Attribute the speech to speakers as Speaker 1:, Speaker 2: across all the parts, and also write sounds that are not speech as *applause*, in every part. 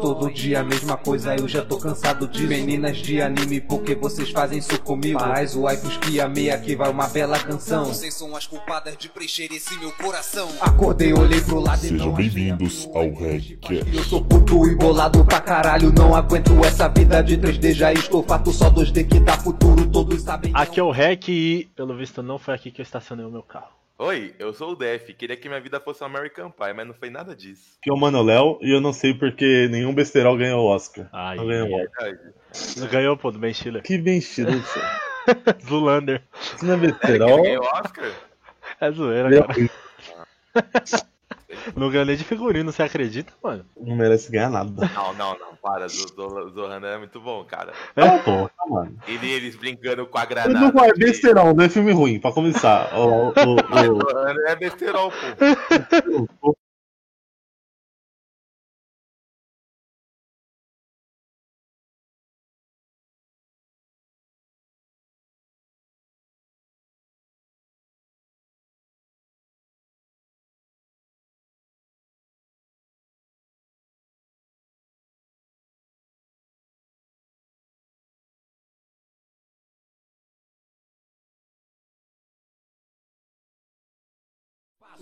Speaker 1: Todo dia a mesma coisa, eu já tô cansado de meninas de anime, porque vocês fazem isso comigo. Mas o wipes que amei aqui vai uma bela canção.
Speaker 2: Vocês são as culpadas de preencher esse meu coração.
Speaker 1: Acordei, olhei pro lado e
Speaker 3: Sejam bem-vindos ao RegCast.
Speaker 1: Eu sou puto e bolado pra caralho, não aguento essa vida de 3D, já estou fato só 2D que dá futuro, todos sabem.
Speaker 4: Aqui é o Rec e, pelo visto, não foi aqui que eu estacionei o meu carro.
Speaker 5: Oi, eu sou o Def. Queria que minha vida fosse um American Pie, mas não foi nada disso.
Speaker 6: que é o Mano Léo e eu não sei porque nenhum besterol ganhou o Oscar.
Speaker 4: Ai,
Speaker 6: Não ganhou o Oscar.
Speaker 4: Não ganhou, pô, do Ben Stiller.
Speaker 6: Que bem estilo, isso *laughs*
Speaker 4: Zulander.
Speaker 6: Isso não é besterol.
Speaker 5: ganhou Oscar?
Speaker 4: É zoeira,
Speaker 6: Meu,
Speaker 4: cara. *laughs* Não ganhei nem de figurino, você acredita, mano?
Speaker 6: Não merece ganhar nada.
Speaker 5: Não, não, não. Para. O Zohan é muito bom, cara.
Speaker 6: Ah, porra, mano.
Speaker 5: Ele, eles brincando com a
Speaker 6: Tudo
Speaker 5: granada.
Speaker 6: com é besterol, não é filme ruim, pra começar. *laughs* O, o,
Speaker 5: é besterol, pô. *laughs*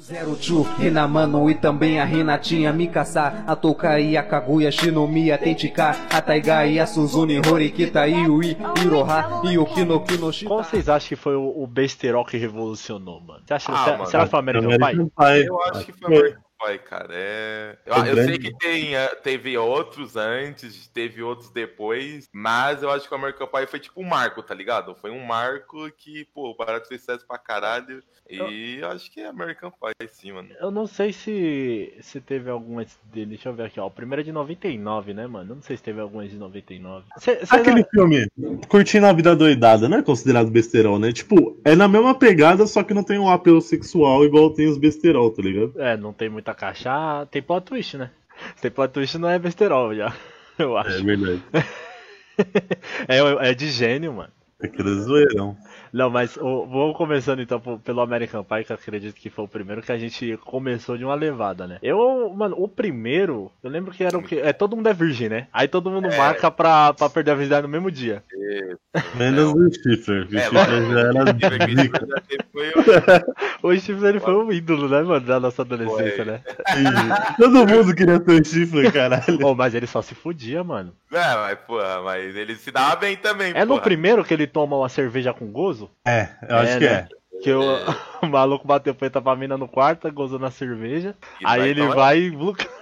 Speaker 1: Zero Chu, Hinamano e também a Renatinha Mikasa, a Tokai, a Kaguya, Shinomiya, Tenchika, a Taiga e a Suzune, Horikita, Yui, Iroha e o Kino Kino Shita.
Speaker 4: Qual vocês acham que foi o, o besterol que revolucionou, mano? Você acha
Speaker 5: Ah,
Speaker 4: você,
Speaker 5: mano,
Speaker 4: será que foi o? American Pie.
Speaker 5: Eu acho que foi Pie, cara. É... Eu,
Speaker 6: Foi
Speaker 5: eu sei que tem, eh, teve outros antes, teve outros depois, mas eu acho que o American Pie foi tipo um marco, tá ligado? Foi um marco que, pô, o barato fez sucesso pra caralho. E eu acho que é American Pie, sim, mano.
Speaker 4: Eu não sei se, se teve algum antes dele. Deixa eu ver aqui, ó. O primeiro é de 99, né, mano? Eu não sei se teve algum antes de 99. Cê, cê
Speaker 6: Aquele
Speaker 4: não-
Speaker 6: filme, Curtindo a Vida Doidada, não é considerado besterol, né? Tipo, é na mesma pegada, só que não tem um apelo sexual igual tem os besterol, tá ligado?
Speaker 4: É, não tem muita caixa. Tem plot twist, né? Tem plot twist, não *laughs* é besterol já. Eu
Speaker 6: É
Speaker 4: acho.
Speaker 6: verdade. *laughs*
Speaker 4: É, é de gênio, mano.
Speaker 6: Aquele zoeirão.
Speaker 4: Não, mas o- vamos começando então pelo American Pie, que eu acredito que foi o primeiro que a gente começou de uma levada, né? Eu, mano, o primeiro, eu lembro que era o que? É, todo mundo é virgem, né? Aí todo mundo marca pra, pra perder a virgindade no mesmo dia.
Speaker 6: Menos o Schiffer. O
Speaker 5: É,
Speaker 6: Schiffer já era
Speaker 4: O Stifler *laughs* ele foi um ídolo, né, mano, da nossa adolescência,
Speaker 5: Foi.
Speaker 4: né?
Speaker 6: Todo mundo queria ter o Schiffer, caralho.
Speaker 4: Oh, mas ele só se fudia, mano.
Speaker 5: É, mas, porra, mas ele se dava bem também,
Speaker 4: É no
Speaker 5: porra.
Speaker 4: primeiro que ele toma uma cerveja com gozo?
Speaker 6: É, eu acho que
Speaker 4: né?
Speaker 6: é.
Speaker 4: Que o, *laughs* o maluco bateu preta pra mina no quarto, gozou na cerveja.
Speaker 5: E
Speaker 4: aí ele
Speaker 5: tomar-
Speaker 4: vai e. *laughs*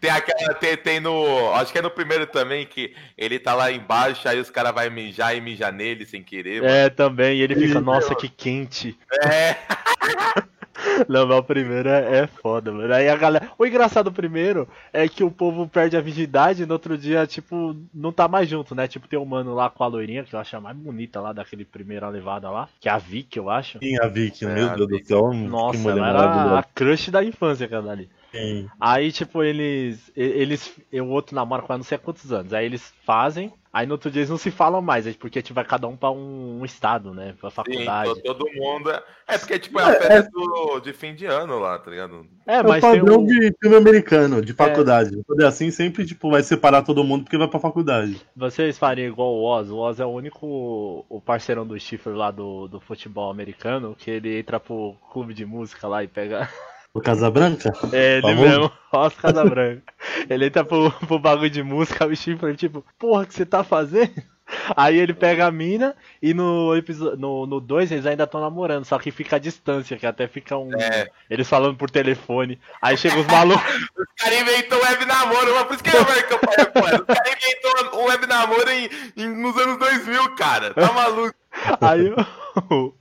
Speaker 5: Tem aquela, tem, tem no. Acho que é no primeiro também, que ele tá lá embaixo, aí os caras vão mijar e mijar nele sem querer. mano.
Speaker 4: É, também. E ele fica, nossa, que quente.
Speaker 5: É. *laughs*
Speaker 4: Não, mas o primeiro é, é foda, mano. Aí a galera. O engraçado primeiro é que o povo perde a virgindade e no outro dia, tipo, não tá mais junto, né? Tipo, tem um mano lá com a loirinha, que eu acho a mais bonita lá daquele primeira levada lá, que é a Vicky, eu acho.
Speaker 6: Sim, a Vicky,
Speaker 5: É,
Speaker 6: meu
Speaker 5: a
Speaker 6: Deus do céu. que
Speaker 4: Nossa,
Speaker 6: mulher
Speaker 4: ela era a crush da infância, aquela ali.
Speaker 6: Sim.
Speaker 4: Aí, tipo, eles. eles o outro namora com ela não sei há quantos anos. Aí eles fazem, aí no outro dia eles não se falam mais, é porque tipo, vai cada um pra um, um estado, né? Pra
Speaker 5: Sim,
Speaker 4: faculdade.
Speaker 5: to- todo mundo. É, é porque, tipo, é a festa do- de fim de ano lá, tá ligado?
Speaker 4: É,
Speaker 6: É o
Speaker 4: mas tem
Speaker 6: padrão
Speaker 4: um,
Speaker 6: de filme americano, de faculdade. Quando é assim, sempre tipo, vai separar todo mundo porque vai pra faculdade.
Speaker 4: Vocês fariam igual o Oz. O Oz é o único o parceirão do Schiffer lá do, do futebol americano, que ele entra pro clube de música lá e pega.
Speaker 6: O Casa Branca?
Speaker 4: É ele
Speaker 6: Famoso?
Speaker 4: mesmo, *laughs* Oz Casabranca. ele entra pro, pro bagulho de música, o Schiffer, tipo, porra, o que você tá fazendo? *laughs* Aí ele pega a mina e no episódio no 2 no dois eles ainda estão namorando, só que fica a distância, que até fica um.
Speaker 5: É.
Speaker 4: Eles falando por telefone. Aí chega os malucos. *laughs*
Speaker 5: Os caras inventou web namoro, mas por isso que é American Pie, pô. Os caras inventou o web namoro em, em- nos anos 2000, cara. Tá maluco?
Speaker 4: Aí o.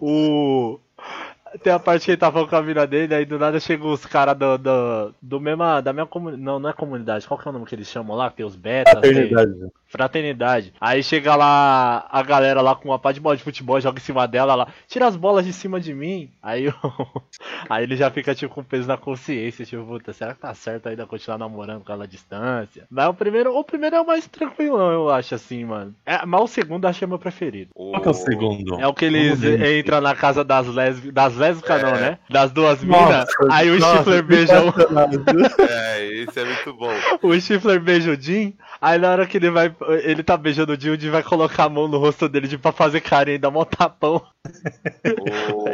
Speaker 4: o tem a parte que ele tá falando com a mina dele, aí do nada chegam os caras do, do, do mesma, da mesma comunidade. Não, não é comunidade. Qual que é o nome que eles chamam lá? Tem os betas. tem-
Speaker 6: Eternidade.
Speaker 4: Fraternidade. Aí chega lá a galera lá com uma pá de bola de futebol, joga em cima dela lá, tira as bolas de cima de mim. Aí, o- *laughs* aí ele já fica tipo com peso na consciência, tipo, puta, será que tá certo ainda continuar namorando com ela à distância? Mas o primeiro, o primeiro é o mais tranquilão, eu acho assim, mano. É, mas o segundo eu acho que é meu preferido.
Speaker 6: Qual que é o segundo?
Speaker 4: É o que eles entram na casa das lésbicas, das lésbicas, não,
Speaker 5: É.
Speaker 4: né? Das duas minas. Aí o
Speaker 6: nossa,
Speaker 4: Stifler beija um.
Speaker 5: É, esse é muito bom. *laughs*
Speaker 4: O Stifler beija o Jim, aí na hora que ele vai. Ele tá beijando o o Jim vai colocar a mão no rosto dele de pra fazer carinho e dar mó tapão.
Speaker 5: O-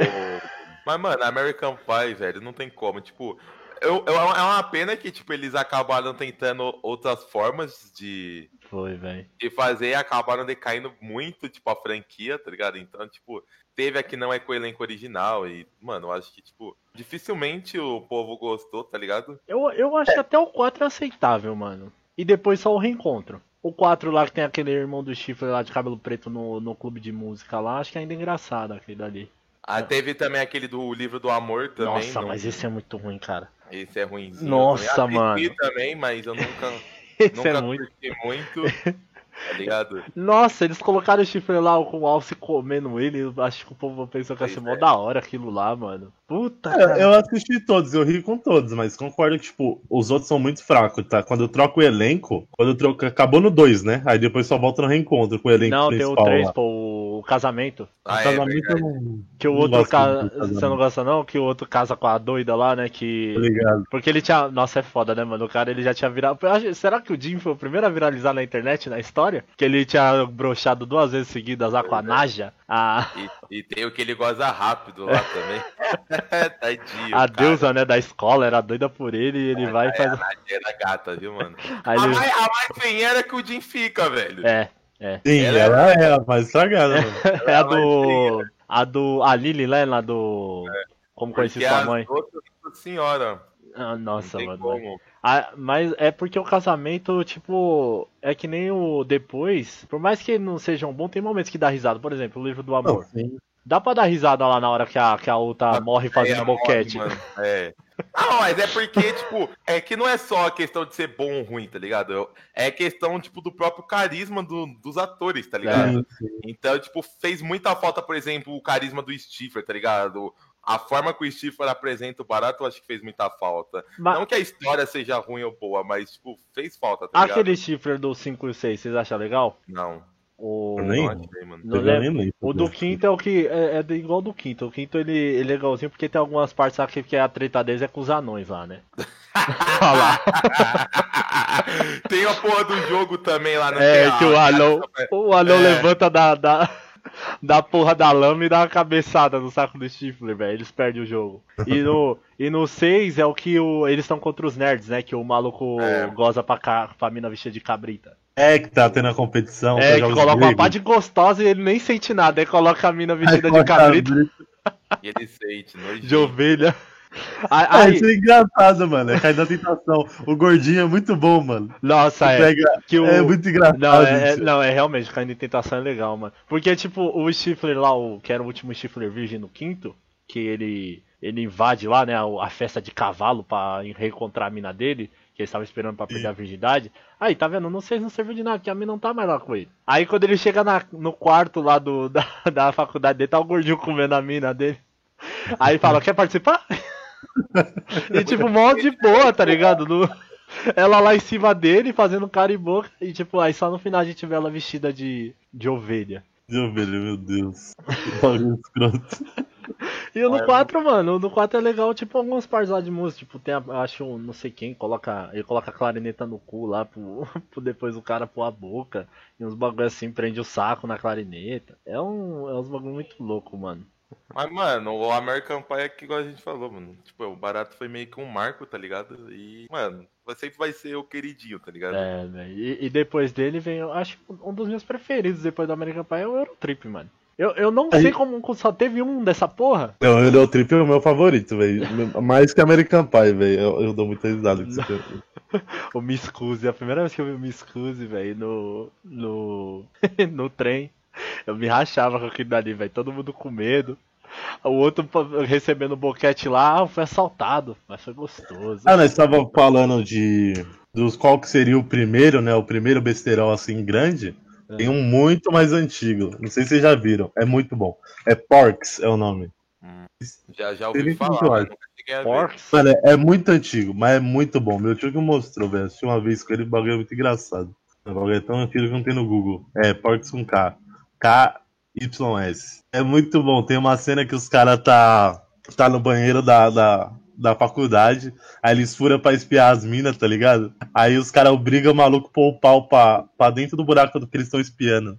Speaker 5: Mas, mano, American Pie, velho, não tem como. Tipo, eu, eu- é uma pena que, tipo, eles acabaram tentando outras formas de,
Speaker 4: Foi, velho.
Speaker 5: de fazer e acabaram decaindo muito, tipo, a franquia, tá ligado? Então, tipo, teve a que não é com o elenco original e, mano, eu acho que, tipo, dificilmente o povo gostou, tá ligado?
Speaker 4: Eu, eu acho que até o 4 é aceitável, mano. E depois só o reencontro. O 4 lá que tem aquele irmão do Stifler lá de cabelo preto no, no clube de música lá, acho que ainda é engraçado aquele dali.
Speaker 5: Ah, teve também aquele do livro do amor também.
Speaker 4: Nossa,
Speaker 5: não-
Speaker 4: mas esse é muito ruim, cara.
Speaker 5: Esse é ruimzinho.
Speaker 4: Nossa, mano.
Speaker 5: também, mas eu nunca, *laughs*
Speaker 4: Esse
Speaker 5: nunca
Speaker 4: é muito.
Speaker 5: curti muito, *laughs* tá ligado?
Speaker 4: Nossa, eles colocaram o Stifler lá com o Alce comendo ele. Acho que o povo pensou que ia ser mó
Speaker 5: é.
Speaker 4: da hora aquilo lá, mano. Puta, cara.
Speaker 6: É, eu assisti todos, eu ri com todos, mas concordo que, tipo, os outros são muito fracos, tá? Quando eu troco o elenco, quando eu troco. Acabou no 2, né? Aí depois só volta no reencontro com o elenco
Speaker 4: Não, tem o
Speaker 6: principal.
Speaker 4: 3,
Speaker 6: lá.
Speaker 4: pô, o casamento.
Speaker 5: Ah,
Speaker 6: O
Speaker 5: é
Speaker 6: casamento eu não.
Speaker 4: Que o outro casa. Você não gosta, não? Que o outro casa com a doida lá, né? Que.
Speaker 6: Ligado?
Speaker 4: Porque ele tinha. Nossa, é foda, né, mano? O cara ele já tinha virado. Será que o Jim foi o primeiro a viralizar na internet, na história? Que ele tinha broxado duas vezes seguidas lá com a Naja, a,
Speaker 5: E, e tem o que ele goza rápido lá também. *laughs* *laughs* Tadinho.
Speaker 4: a
Speaker 5: cara.
Speaker 4: deusa, né, da escola, era doida por ele e ele vai e
Speaker 5: É,
Speaker 4: faz.
Speaker 5: a Nadia era gata, viu, mano? *laughs*
Speaker 4: Aí
Speaker 5: A
Speaker 4: ele.
Speaker 5: mais, a mais feinha que o Jim fica, velho.
Speaker 4: É, é.
Speaker 6: Sim,
Speaker 5: Ela
Speaker 6: ela, é a mais estragada, mano.
Speaker 4: É a do. A do. A Lily, né? Lá do. Como conheci sua mãe.
Speaker 5: nossa senhora.
Speaker 4: Ah, nossa, mano.
Speaker 5: como.
Speaker 4: Ah, mas é porque o casamento, tipo, é que nem o depois. Por mais que não seja um bom, tem momentos que dá risada. Por exemplo, o livro do
Speaker 6: Não,
Speaker 4: amor.
Speaker 6: sim.
Speaker 4: Dá pra dar risada lá na hora que a, que a outra
Speaker 5: A
Speaker 4: morre fazendo
Speaker 5: É,
Speaker 4: boquete.
Speaker 5: mano, *laughs* É. Não, mas é porque, tipo, é que não é só a questão de ser bom ou ruim, tá ligado? É questão, tipo, do próprio carisma do- dos atores, tá ligado?
Speaker 6: Sim.
Speaker 5: Então, tipo, fez muita falta, por exemplo, o carisma do Stifler, tá ligado? A forma que o Stifler apresenta o barato, eu acho que fez muita falta.
Speaker 4: Mas
Speaker 5: Não que a história seja ruim ou boa, mas, tipo, fez falta, tá
Speaker 4: aquele chifre do 5 e 6, vocês acham legal?
Speaker 5: Não,
Speaker 4: O,
Speaker 6: Eu nem-
Speaker 5: não achei, mano.
Speaker 4: Não
Speaker 6: Eu
Speaker 4: lembro.
Speaker 6: nem lembro
Speaker 4: o do quinto é o que. É, é do- igual do quinto. O quinto ele, ele é legalzinho porque tem algumas partes lá que, que a treta deles é com os anões lá, né? Olha lá. *laughs*
Speaker 5: Tem a porra do jogo também lá no
Speaker 4: É, que o anão, o anão
Speaker 5: É.
Speaker 4: levanta da, da, *laughs* da porra da lama e dá uma cabeçada no saco do Stifler, velho. Eles perdem o jogo. E no, e no 6 é o que o, eles estão contra os nerds, né? Que o maluco
Speaker 5: É.
Speaker 4: goza pra, ca, pra mina vestida de cabrita.
Speaker 6: É que tá tendo a competição.
Speaker 4: é, que coloca uma pá de gostosa e ele nem sente nada. Aí coloca a mina vestida de
Speaker 6: coloca a
Speaker 4: cabrita,
Speaker 6: brita.
Speaker 5: E ele sente, nojento.
Speaker 4: de ovelha.
Speaker 6: Ah,
Speaker 4: Aí,
Speaker 6: isso é engraçado, mano. É cair da tentação. O gordinho é muito bom, mano.
Speaker 4: nossa, é.
Speaker 6: Pega-
Speaker 4: Que o,
Speaker 6: É muito engraçado.
Speaker 4: Não, é, é- não, é realmente, caindo em tentação é legal, mano. Porque, tipo, o Stifler lá, o, que era o último Stifler virgem no quinto, que ele, ele invade lá, né, a, a festa de cavalo pra reencontrar a mina dele, que ele estava esperando pra perder a virgindade. Aí, tá vendo? Não sei se não serviu de nada, porque a mina não tá mais lá com ele. Aí, quando ele chega na- no quarto lá do, *laughs* da, da faculdade dele, tá o gordinho comendo a mina dele. Aí fala, quer participar? *laughs* e, tipo, mó de boa, tá ligado? No- ela lá em cima dele, fazendo cara e boca. E tipo, aí só no final a gente vê ela vestida de, de ovelha.
Speaker 6: De ovelha, meu Deus. *laughs*
Speaker 4: E no 4, mano, no 4 é legal, tipo, algumas partes lá de música. Tipo, tem, a, acho, não sei quem, coloca. Ele coloca a clarineta no cu lá pro, *laughs* pro depois o cara pôr a boca. E uns bagulho assim, prende o saco na clarineta. É um. É uns bagulho muito louco, mano.
Speaker 5: Mas, mano, o American Pie é que igual a gente falou, mano. Tipo, o barato foi meio que um marco, tá ligado? E, mano, sempre vai ser o queridinho, tá ligado?
Speaker 4: É, velho. E, e depois dele vem, eu acho que um dos meus preferidos depois do American Pie é o Eurotrip, mano. Eu, eu não
Speaker 6: Aí-
Speaker 4: sei como só teve um dessa porra.
Speaker 6: Não, o Eurotrip é o meu favorito, velho. Mais que American Pie, velho. Eu, eu dou muita risada com isso. *laughs* aqui.
Speaker 4: O Miss Cuse, a primeira vez que eu vi o Miss Cuse, velho, no, no, *laughs* no trem, eu me rachava com aquilo dali, velho, todo mundo com medo. O outro recebendo boquete lá, ah, foi assaltado, mas foi gostoso.
Speaker 6: Ah, nós estávamos falando de. Dos qual que seria o primeiro, né? O primeiro besterol assim grande.
Speaker 4: É.
Speaker 6: Tem um muito mais antigo. Não sei se vocês já viram. É muito bom. É Porks, é o nome.
Speaker 5: Já, já ouvi
Speaker 6: Ele
Speaker 5: falar.
Speaker 4: Porks?
Speaker 6: Mano, é, é muito antigo, mas é muito bom. Meu tio que mostrou, velho. Assisti uma vez com ele, o bagulho é muito engraçado. O bagulho é tão antigo que não tem no Google. É, Porks com K. K-Y-S. É muito bom. Tem uma cena que os caras tá tá no banheiro da, da, da faculdade, aí eles furam pra espiar as minas, tá ligado? Aí os caras obrigam o maluco a pôr o pau pra, pra dentro do buraco do que eles estão espiando.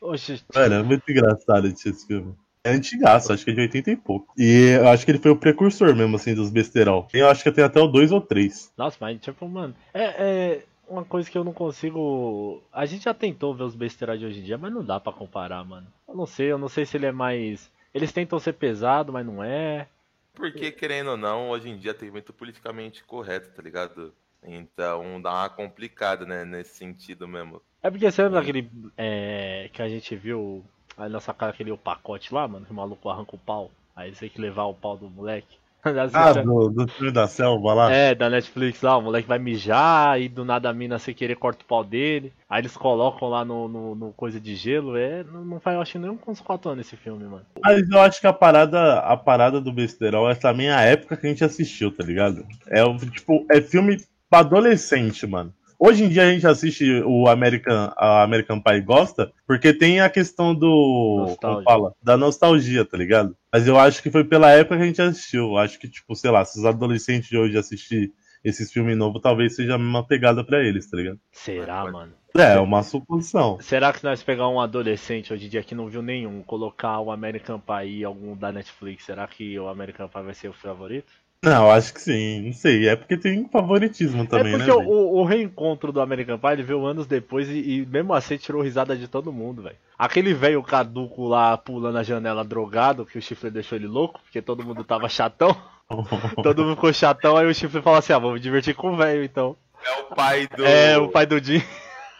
Speaker 4: Oxi,
Speaker 6: Mano, é muito engraçado esse filme. É antigaço, acho que é de 80 e pouco. E eu acho que ele foi o precursor mesmo, assim, dos besterol. Eu acho que tem até o 2 ou 3.
Speaker 4: Nossa, mas tipo, mano, é, é uma coisa que eu não consigo. A gente já tentou ver os besteiros de hoje em dia, mas não dá pra comparar, mano. Eu não sei, eu não sei se ele é mais. Eles tentam ser pesado, mas não é.
Speaker 5: Porque, querendo ou não, hoje em dia tem muito politicamente correto, tá ligado? Então dá uma complicada, né, nesse sentido mesmo.
Speaker 4: É porque você lembra aquele. É, que a gente viu aí nessa cara aquele pacote lá, mano, que o maluco arranca o pau. Aí você tem que levar o pau do moleque. *laughs*
Speaker 6: Ah, do, do filme da selva lá?
Speaker 4: É, da Netflix lá, o moleque vai mijar e do nada a mina sem querer corta o pau dele. Aí eles colocam lá no, no, no coisa de gelo. É, não, não faz, eu acho, nem uns 4 anos esse filme, mano.
Speaker 6: Mas eu acho que a parada, a parada do besterol é também a época que a gente assistiu, tá ligado? É tipo, é filme pra adolescente, mano. Hoje em dia a gente assiste o American, a American Pie e gosta, porque tem a questão do.
Speaker 4: Nostalgia.
Speaker 6: Como fala? Da nostalgia, tá ligado? Mas eu acho que foi pela época que a gente assistiu. Eu Acho que, tipo, sei lá, se os adolescentes de hoje assistir esses filmes novos, talvez seja a mesma pegada pra eles, tá ligado?
Speaker 4: Será, mano?
Speaker 6: É, é uma suposição.
Speaker 4: Será que nós pegar um adolescente hoje em dia que não viu nenhum, colocar o American Pie e algum da Netflix, será que o American Pie vai ser o favorito?
Speaker 6: Não, acho que sim. Não sei. É porque tem favoritismo também,
Speaker 4: é
Speaker 6: né?
Speaker 4: porque
Speaker 6: velho?
Speaker 4: o, o reencontro do American Pie ele veio anos depois e, e mesmo assim tirou risada de todo mundo, velho. Aquele velho caduco lá pulando a janela drogado, que o chifre deixou ele louco, porque todo mundo tava chatão. *laughs* todo mundo ficou chatão, aí o chifre falou assim: ah, me divertir com o velho então.
Speaker 5: É o pai do.
Speaker 4: É, o pai do Jim.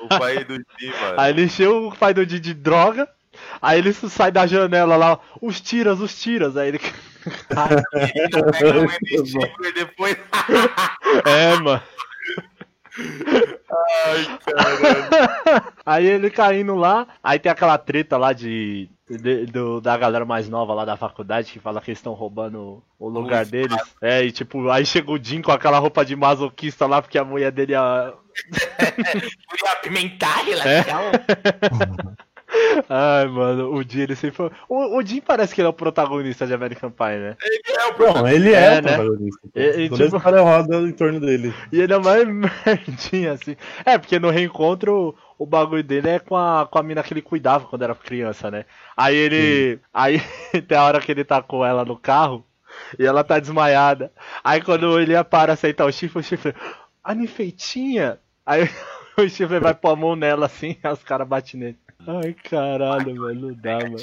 Speaker 5: o pai do Jim, *laughs* mano.
Speaker 4: Aí ele encheu o pai do Jim de droga. Aí ele sai da janela lá, os tiras, os tiras. Aí ele.
Speaker 5: Pega MX e depois.
Speaker 4: é, mano.
Speaker 5: Ai, caralho.
Speaker 4: Aí ele caindo lá, aí tem aquela treta lá de, de- do- da galera mais nova lá da faculdade que fala que eles estão roubando o lugar deles. É, e tipo, aí chega o Jim com aquela roupa de masoquista lá, porque a mulher dele a. *laughs*
Speaker 5: Queria apimentar a relação. *laughs*
Speaker 4: Ai, mano, o Jim ele sempre foi. O, o Jim parece que ele é o protagonista de American Pie, né?
Speaker 5: Ele é o
Speaker 6: Não,
Speaker 5: protagonista.
Speaker 6: ele é,
Speaker 4: É,
Speaker 6: o
Speaker 4: né?
Speaker 6: protagonista. pô.
Speaker 4: E- e,
Speaker 6: Toda
Speaker 4: tipo-
Speaker 6: história roda em torno dele.
Speaker 4: E ele é mais *laughs* merdinha, assim. É, porque no reencontro o bagulho dele é com a, com a mina que ele cuidava quando era criança, né? Aí ele. Aí *laughs* tem a hora que ele tá com ela no carro e ela tá desmaiada. Aí quando ele ia para aceitar o chifre, o chifre. A ninfeitinha! Aí *laughs* o chifre vai pôr a mão nela assim, aí os caras batem nele. Ai caralho, mano, não dá, mano.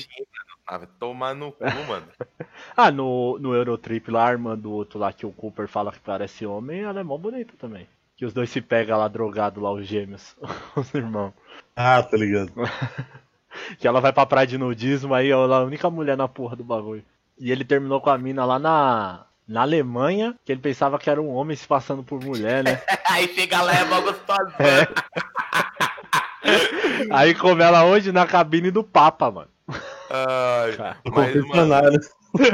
Speaker 5: Ah, tomar no cu, *laughs* mano.
Speaker 4: Ah, no, no Eurotrip lá, a irmã do outro lá que o Cooper fala que parece homem, ela é mó bonita também. Que os dois se pegam lá drogado lá, os gêmeos, *laughs* os irmãos.
Speaker 6: Ah, tá ligado. *laughs*
Speaker 4: Que ela vai pra praia de nudismo, aí ela é a única mulher na porra do bagulho. E ele terminou com a mina lá na, na Alemanha, que ele pensava que era um homem se passando por mulher, né?
Speaker 5: Aí chega lá, é mó gostosa.
Speaker 4: Aí come ela hoje na cabine do Papa, mano.
Speaker 5: Ai,
Speaker 4: Cara,
Speaker 5: mas, mano.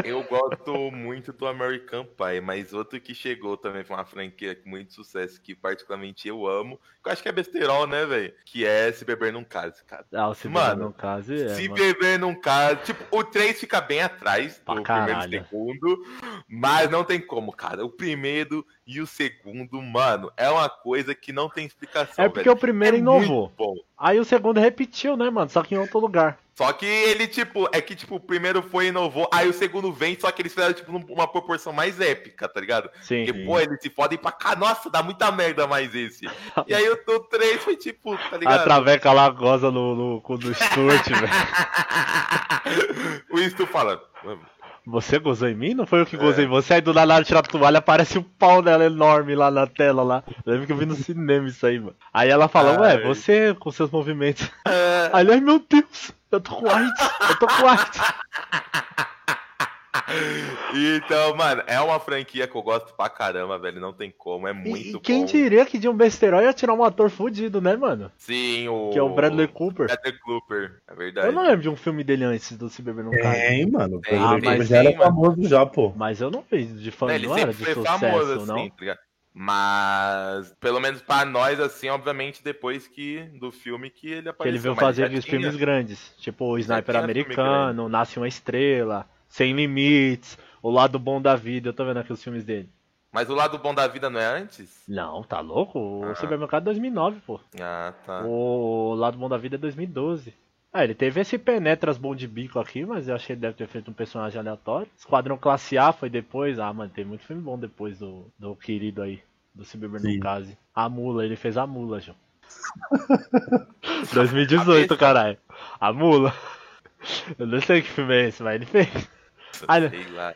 Speaker 5: Eu gosto muito do American Pie, mas outro que chegou também foi uma franquia com muito sucesso, que particularmente eu amo, que eu acho que é besterol, né, velho? Que é Se Beber Num Case, cara.
Speaker 4: Ah, o se
Speaker 5: Mano,
Speaker 4: no caso é,
Speaker 5: Se
Speaker 4: mano.
Speaker 5: Beber Num Case, tipo, o 3 fica bem atrás do primeiro e segundo, mas não tem como, cara. O primeiro e o segundo, mano, é uma coisa que não tem explicação,
Speaker 4: É porque o primeiro
Speaker 5: É
Speaker 4: inovou. Aí o segundo repetiu, né, mano? Só que em outro lugar.
Speaker 5: Só que ele, tipo, é que, tipo, o primeiro foi e inovou, aí o segundo vem, só que eles fizeram, tipo, uma proporção mais épica, tá ligado?
Speaker 4: Sim.
Speaker 5: Porque, pô, eles se fodem pra cá, nossa, dá muita merda mais esse. E aí o, o 3 foi, tipo, tá
Speaker 4: A
Speaker 5: ligado?
Speaker 4: Traveca lá goza no, no cu do Stuart, *laughs* velho.
Speaker 5: o Stu fala,
Speaker 4: Você gozou em mim? Não foi eu que
Speaker 5: É.
Speaker 4: gozei em você. Aí do nada ela tira a toalha, aparece o pau dela enorme lá na tela lá. Eu lembro que eu vi no cinema isso aí, mano. Aí ela fala, ué, você com seus movimentos.
Speaker 5: "É,
Speaker 4: Aí, ai meu Deus, eu tô com AIDS, eu tô com AIDS. *laughs*
Speaker 5: Então, mano, é uma franquia que eu gosto pra caramba, velho. Não tem como, é muito
Speaker 4: E
Speaker 5: bom.
Speaker 4: quem diria que de um besterol ia tirar um ator fudido, né, mano?
Speaker 5: Sim, o.
Speaker 4: Que é o Bradley Cooper.
Speaker 5: Bradley Cooper, é verdade.
Speaker 4: Eu não lembro de um filme dele antes do Se Beber Não Cai.
Speaker 6: Tem, mano.
Speaker 5: Tem,
Speaker 6: O Bradley
Speaker 4: mas
Speaker 6: já era
Speaker 5: mano.
Speaker 6: famoso já, pô.
Speaker 4: Mas eu não vi de fã,
Speaker 5: ele
Speaker 4: não era de
Speaker 5: foi
Speaker 4: sucesso,
Speaker 5: famoso, assim,
Speaker 4: não?
Speaker 5: tá ligado? Mas, pelo menos pra nós, assim, obviamente, depois que do filme que ele
Speaker 4: Que
Speaker 5: apareceu.
Speaker 4: ele veio fazer
Speaker 5: tinha.
Speaker 4: filmes grandes, tipo o Sniper Americano, Nasce uma Estrela, Sem Limites, O lado bom da vida, eu tô vendo aqui os filmes dele.
Speaker 5: Mas o lado bom da vida não é antes?
Speaker 4: Não, tá louco? O
Speaker 5: Ah.
Speaker 4: Supermercado é 2009, pô.
Speaker 5: Ah, tá.
Speaker 4: O lado bom da vida é 2012. Ah, ele teve esse Penetras bom de bico aqui, mas eu achei que ele deve ter feito um personagem aleatório. Esquadrão Classe A foi depois. Ah, mano, tem muito filme bom depois do, do querido aí, do
Speaker 6: Sim.
Speaker 4: Case. A Mula, ele fez a Mula, João. *laughs* 2018, caralho. A Mula. Eu não sei que filme é esse, mas ele fez. *laughs* Olha.
Speaker 5: Sei lá.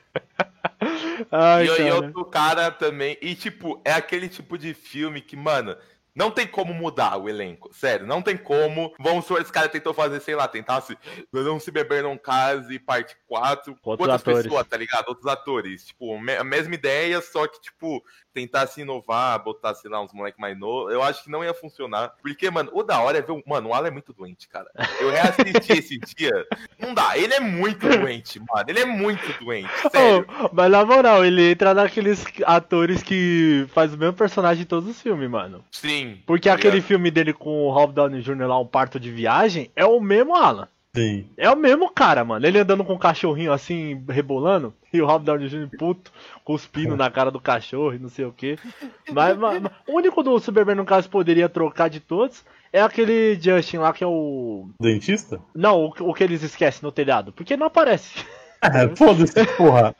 Speaker 4: Ai,
Speaker 5: e, e
Speaker 4: cara.
Speaker 5: outro cara também. E, tipo, é aquele tipo de filme que, mano, não tem como mudar o elenco. Sério, não tem como. Vamos supor, esse cara tentou fazer, sei lá, tentasse Não Se Beber Não Case, parte 4.
Speaker 4: Com outros
Speaker 5: outras
Speaker 4: atores.
Speaker 5: pessoas, tá ligado? Outros atores. Tipo, a mesma ideia, só que, tipo, tentasse inovar, botar, sei lá, uns moleques mais novos. Eu acho que não ia funcionar. Porque, mano, o da hora é ver. o- Mano, o Alan é muito doente, cara. Eu reassisti *laughs* esse dia. Não dá. Ele é muito doente, mano. Ele é muito doente. Sério.
Speaker 4: Oh, mas na moral, ele entra naqueles atores que faz o mesmo personagem em todos os filmes, mano.
Speaker 5: Sim.
Speaker 4: Porque
Speaker 5: tá
Speaker 4: aquele
Speaker 5: ligado?
Speaker 4: filme dele com o Rob Downey Jr. lá, um parto de viagem, é o mesmo Alan.
Speaker 6: Sim.
Speaker 4: É o mesmo cara, mano. Ele andando com um cachorrinho assim, rebolando, *laughs* e o Rob Downey Jr. puto, cuspindo na cara do cachorro e não sei o que. Mas, mas- mas o único do Superman, no caso, poderia trocar de todos é aquele Justin lá que é o.
Speaker 6: Dentista?
Speaker 4: Não, o, o que eles esquecem no telhado. Porque não aparece. *laughs*
Speaker 6: É, foda-se, porra.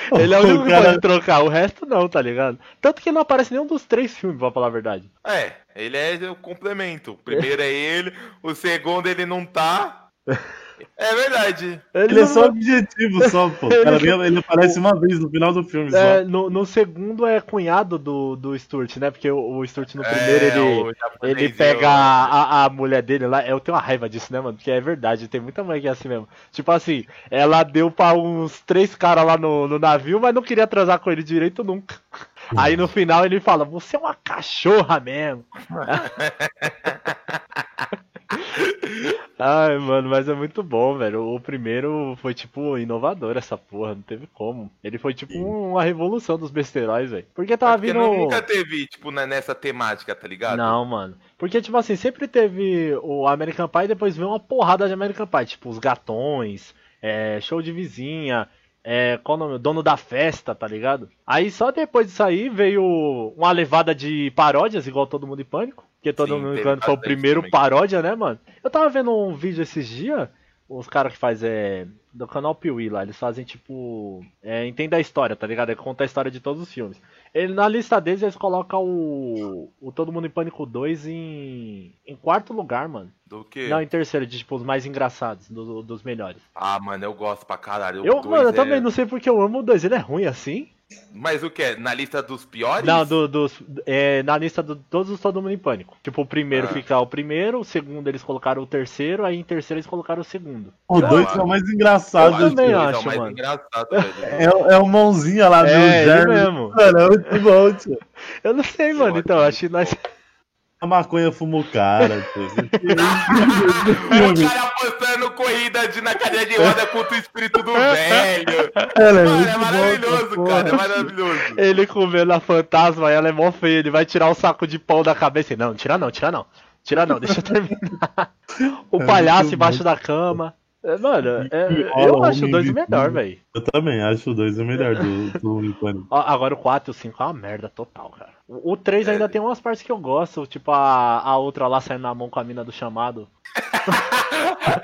Speaker 6: *laughs*
Speaker 4: Ele é o único que
Speaker 6: cara-
Speaker 4: pode trocar, o resto não, tá ligado? Tanto que não aparece nenhum dos três filmes, pra falar a verdade.
Speaker 5: É, ele é o complemento. O primeiro é ele, o segundo ele não tá. *laughs* É verdade.
Speaker 6: Ele é
Speaker 4: não-
Speaker 6: só objetivo, só, pô. *laughs* Cara ele aparece uma vez no final do filme,
Speaker 4: É,
Speaker 6: só.
Speaker 4: no, no segundo é cunhado do, do Stuart, né? Porque o, o Stuart no
Speaker 5: É,
Speaker 4: primeiro ele,
Speaker 5: japonês
Speaker 4: ele
Speaker 5: e
Speaker 4: pega a, a, a mulher dele lá. Eu tenho uma raiva disso, né, mano? Porque é verdade, tem muita mãe que é assim mesmo. Tipo assim, ela deu pra uns três caras lá no, no navio, mas não queria transar com ele direito nunca. Aí no final ele fala: Você é uma cachorra mesmo. *laughs* *laughs* Ai, mano, mas é muito bom, velho. O primeiro foi, tipo, inovador essa porra, não teve como. Ele foi, tipo, uma revolução dos besteróis, velho. Porque tava
Speaker 5: Porque
Speaker 4: vindo.
Speaker 5: nu- nunca teve, tipo, né, nessa temática, tá ligado?
Speaker 4: Não, mano. Porque, tipo assim, sempre teve o American Pie e depois veio uma porrada de American Pie. Tipo, os gatões, é, show de vizinha, é, qual o nome? Dono da festa, tá ligado? Aí só depois disso aí veio uma levada de paródias, igual Todo Mundo em Pânico. Porque Todo
Speaker 5: Sim,
Speaker 4: Mundo Pânico foi o primeiro
Speaker 5: também.
Speaker 4: paródia, né, mano? Eu tava vendo um vídeo esses dias, os caras que faz é. Do canal Piuí lá, eles fazem tipo. É, entenda a história, tá ligado? É conta a história de todos os filmes. Ele, na lista deles, eles colocam o, o Todo Mundo em Pânico 2 em, em quarto lugar, mano.
Speaker 5: Do que?
Speaker 4: Não, em terceiro, de tipo, os mais engraçados, do- dos melhores.
Speaker 5: Ah, mano, eu gosto pra caralho.
Speaker 4: Eu, mano, eu
Speaker 5: é-
Speaker 4: também não sei porque eu amo o 2. Ele é ruim assim?
Speaker 5: Mas o que? Na lista dos piores?
Speaker 4: Não, do, dos, é, na lista de todos os Todo Mundo em Pânico. Tipo, o primeiro
Speaker 5: Ah.
Speaker 4: fica o primeiro, o segundo eles colocaram o terceiro, aí em terceiro eles colocaram o segundo.
Speaker 6: O
Speaker 5: Não,
Speaker 6: dois
Speaker 5: mano.
Speaker 6: é o mais engraçado.
Speaker 4: Eu também acho,
Speaker 5: é o mais
Speaker 4: mano.
Speaker 5: engraçado. *laughs*
Speaker 6: É, é o mãozinha lá do
Speaker 4: É,
Speaker 6: Jeremy.
Speaker 4: mesmo.
Speaker 6: Mano, é muito bom, tio.
Speaker 4: Eu não sei, mano, então, eu acho que nós.
Speaker 6: A maconha fuma o cara, tio. *laughs*
Speaker 5: O cara apostando corrida de, na cadeira de roda contra o espírito do velho.
Speaker 6: Ela é
Speaker 5: Mano, é
Speaker 6: bom,
Speaker 5: maravilhoso,
Speaker 6: essa
Speaker 5: cara. É maravilhoso.
Speaker 4: Ele comendo a fantasma, ela é mó feia, ele vai tirar o saco de pão da cabeça. e, Não, tira não, tira não. Tira não, deixa eu terminar. *laughs* O
Speaker 6: É
Speaker 4: palhaço
Speaker 6: muito
Speaker 4: embaixo
Speaker 6: bom.
Speaker 4: da cama. É, Mano, é- eu
Speaker 6: rola,
Speaker 4: acho o
Speaker 6: homem
Speaker 4: 2 o
Speaker 6: de
Speaker 4: melhor, velho.
Speaker 6: Eu também acho o dois o melhor do, do
Speaker 4: Agora o 4 e o 5 é uma merda total, cara. O 3
Speaker 5: É.
Speaker 4: ainda tem umas partes que eu gosto, tipo a, a outra lá saindo na mão com a mina do chamado.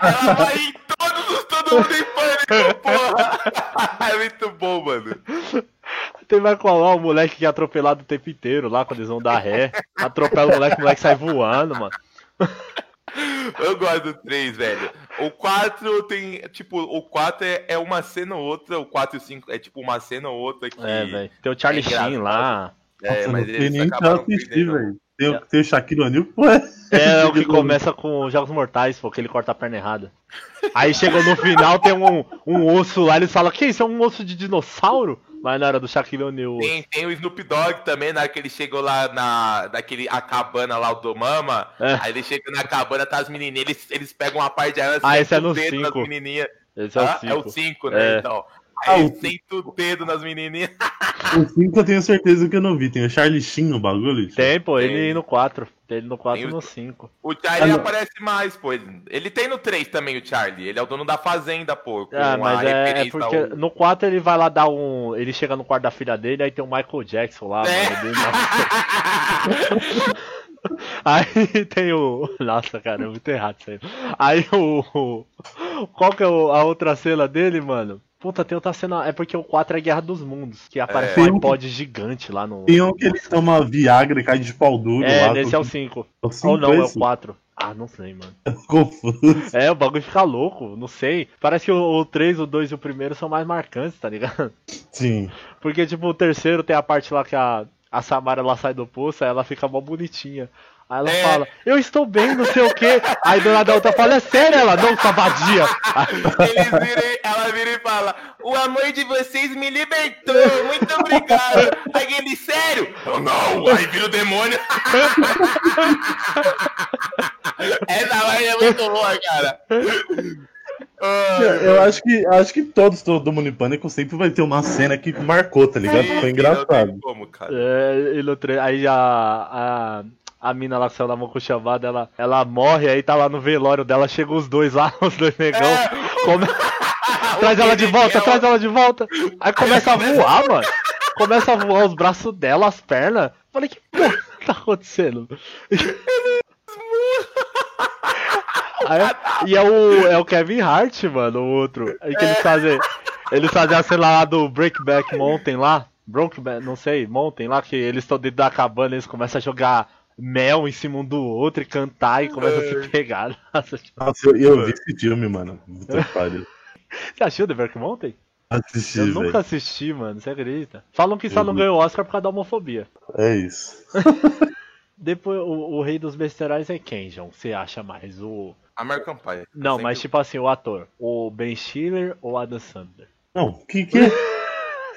Speaker 5: Ela vai em todos os todo mundo em pânico, porra. *laughs* É muito bom, mano.
Speaker 4: Tem mais qual lá, o moleque que é atropelado o tempo inteiro lá, quando eles vão dar ré. Atropela o moleque, o moleque sai voando, mano.
Speaker 5: Eu gosto do 3, velho. O 4 tem. Tipo, o 4 é, é uma cena ou outra. O 4 e o 5 é tipo uma cena ou outra que.
Speaker 4: É, velho. Tem o Charlie
Speaker 5: É
Speaker 4: Sheen lá.
Speaker 5: É,
Speaker 6: Nossa,
Speaker 5: mas
Speaker 6: não tem
Speaker 5: eles
Speaker 6: nem
Speaker 5: acabaram
Speaker 6: assistir, velho. Tem, o- tem o Shaquille O'Neal, pô. É,
Speaker 4: É o que começa com os Jogos Mortais, pô, que ele corta a perna errada. Aí chega no final, tem um, um osso lá, eles falam, que isso é um osso de dinossauro? Mas não era do Shaquille O'Neal.
Speaker 5: Tem, tem o Snoop Dogg também, na hora que ele chegou lá na daquele, a cabana lá, do Mama.
Speaker 4: É.
Speaker 5: Aí ele chega na cabana, tá as menininhas, eles, eles pegam uma parte de arma,
Speaker 4: Ah, esse é no
Speaker 5: o dedo nas
Speaker 4: cinco.
Speaker 5: menininhas.
Speaker 4: Esse é o
Speaker 5: Ah,
Speaker 4: 5.
Speaker 5: é o 5, né?
Speaker 4: É.
Speaker 5: Então.
Speaker 6: Ah,
Speaker 5: Aí
Speaker 6: o-
Speaker 5: senta o dedo nas menininhas. *laughs*
Speaker 6: O 5 eu tenho certeza que eu não vi. Tem o Charlie Sheen no bagulho? tio?
Speaker 4: Tem, pô,
Speaker 5: Tem.
Speaker 4: ele no 4. Tem ele no 4 e
Speaker 5: o-
Speaker 4: no 5.
Speaker 5: O Charlie
Speaker 6: Ah,
Speaker 5: aparece mais, pô. Ele, tem no 3 também, o Charlie. Ele é o dono da fazenda, pô. com
Speaker 4: Ah,
Speaker 5: a
Speaker 4: mas é, é porque
Speaker 5: ao-
Speaker 4: no 4 ele vai lá dar um. Ele chega no quarto da filha dele, aí tem o Michael Jackson lá,
Speaker 5: É.
Speaker 4: mano. dele- *laughs* Aí tem o. Nossa, cara, é muito errado isso aí. Aí o. Qual que é a outra cena dele, mano? Puta, tem outra cena. É porque o 4 é Guerra dos Mundos. Que aparece
Speaker 6: É.
Speaker 4: um iPod gigante lá no.
Speaker 6: Tem um que ele toma Viagra e cai de pau duro
Speaker 4: É,
Speaker 6: lá.
Speaker 4: nesse é o 5.
Speaker 6: o cinco,
Speaker 4: Ou não, é o
Speaker 6: esse?
Speaker 4: 4. Ah, não sei, mano. *laughs*
Speaker 6: Confuso.
Speaker 4: É, o bagulho fica louco, não sei. Parece que o, o 3, o 2 e o primeiro são mais marcantes, tá ligado?
Speaker 6: Sim.
Speaker 4: Porque, tipo, o terceiro tem a parte lá que a, a Samara ela sai do poço, aí ela fica mó bonitinha. Aí ela
Speaker 5: É.
Speaker 4: fala, eu estou bem, não sei o quê. Aí do nada a outra fala, é sério ela? Não, sua vadia.
Speaker 5: Viram, ela vira e fala: O amor de vocês me libertou, muito obrigado. Aí ele, sério? Eu não, aí vira o demônio. *laughs* Essa vai é muito boa, cara. Ah,
Speaker 6: Eu acho que, acho que todos do Mundo em Pânico sempre vai ter uma cena que marcou, tá ligado? Foi
Speaker 5: Não tem
Speaker 6: engraçado.
Speaker 5: como, cara.
Speaker 4: É, e tre- aí a, a, a mina lá que saiu na mão com chamada, ela, ela morre, aí tá lá no velório dela, chegam os dois lá, *laughs* os dois negão.
Speaker 5: É.
Speaker 4: come- *laughs* traz ela de volta, traz ela de volta. Aí começa a voar, mano. Começa a voar os braços dela, as pernas. Falei, que porra tá acontecendo? *laughs* Aí, e é o, é o Kevin Hart, mano, o outro. Aí que eles fazem. Eles fazem a cena lá do Breakback Mountain lá. Brokeback, não sei, Mountain lá, que eles estão dentro da cabana, eles começam a jogar mel em cima um do outro e cantar e começam a se pegar. *laughs* Nossa, tipo,
Speaker 6: Nossa, eu, eu vi esse filme, mano. Puta pariu. *laughs*
Speaker 4: Você assistiu The Break Mountain?
Speaker 6: Assisti,
Speaker 4: Eu
Speaker 6: velho.
Speaker 4: nunca assisti, mano, você acredita? Falam que só não ganhou Oscar por causa da homofobia.
Speaker 6: É isso. *laughs*
Speaker 4: Depois, o, o rei dos besterais é quem, João? Você acha mais? O.
Speaker 5: American Pie.
Speaker 4: Não,
Speaker 5: Sempre-
Speaker 4: mas tipo assim, o ator. O Ben Stiller ou o Adam Sandler?
Speaker 6: Não, que que é?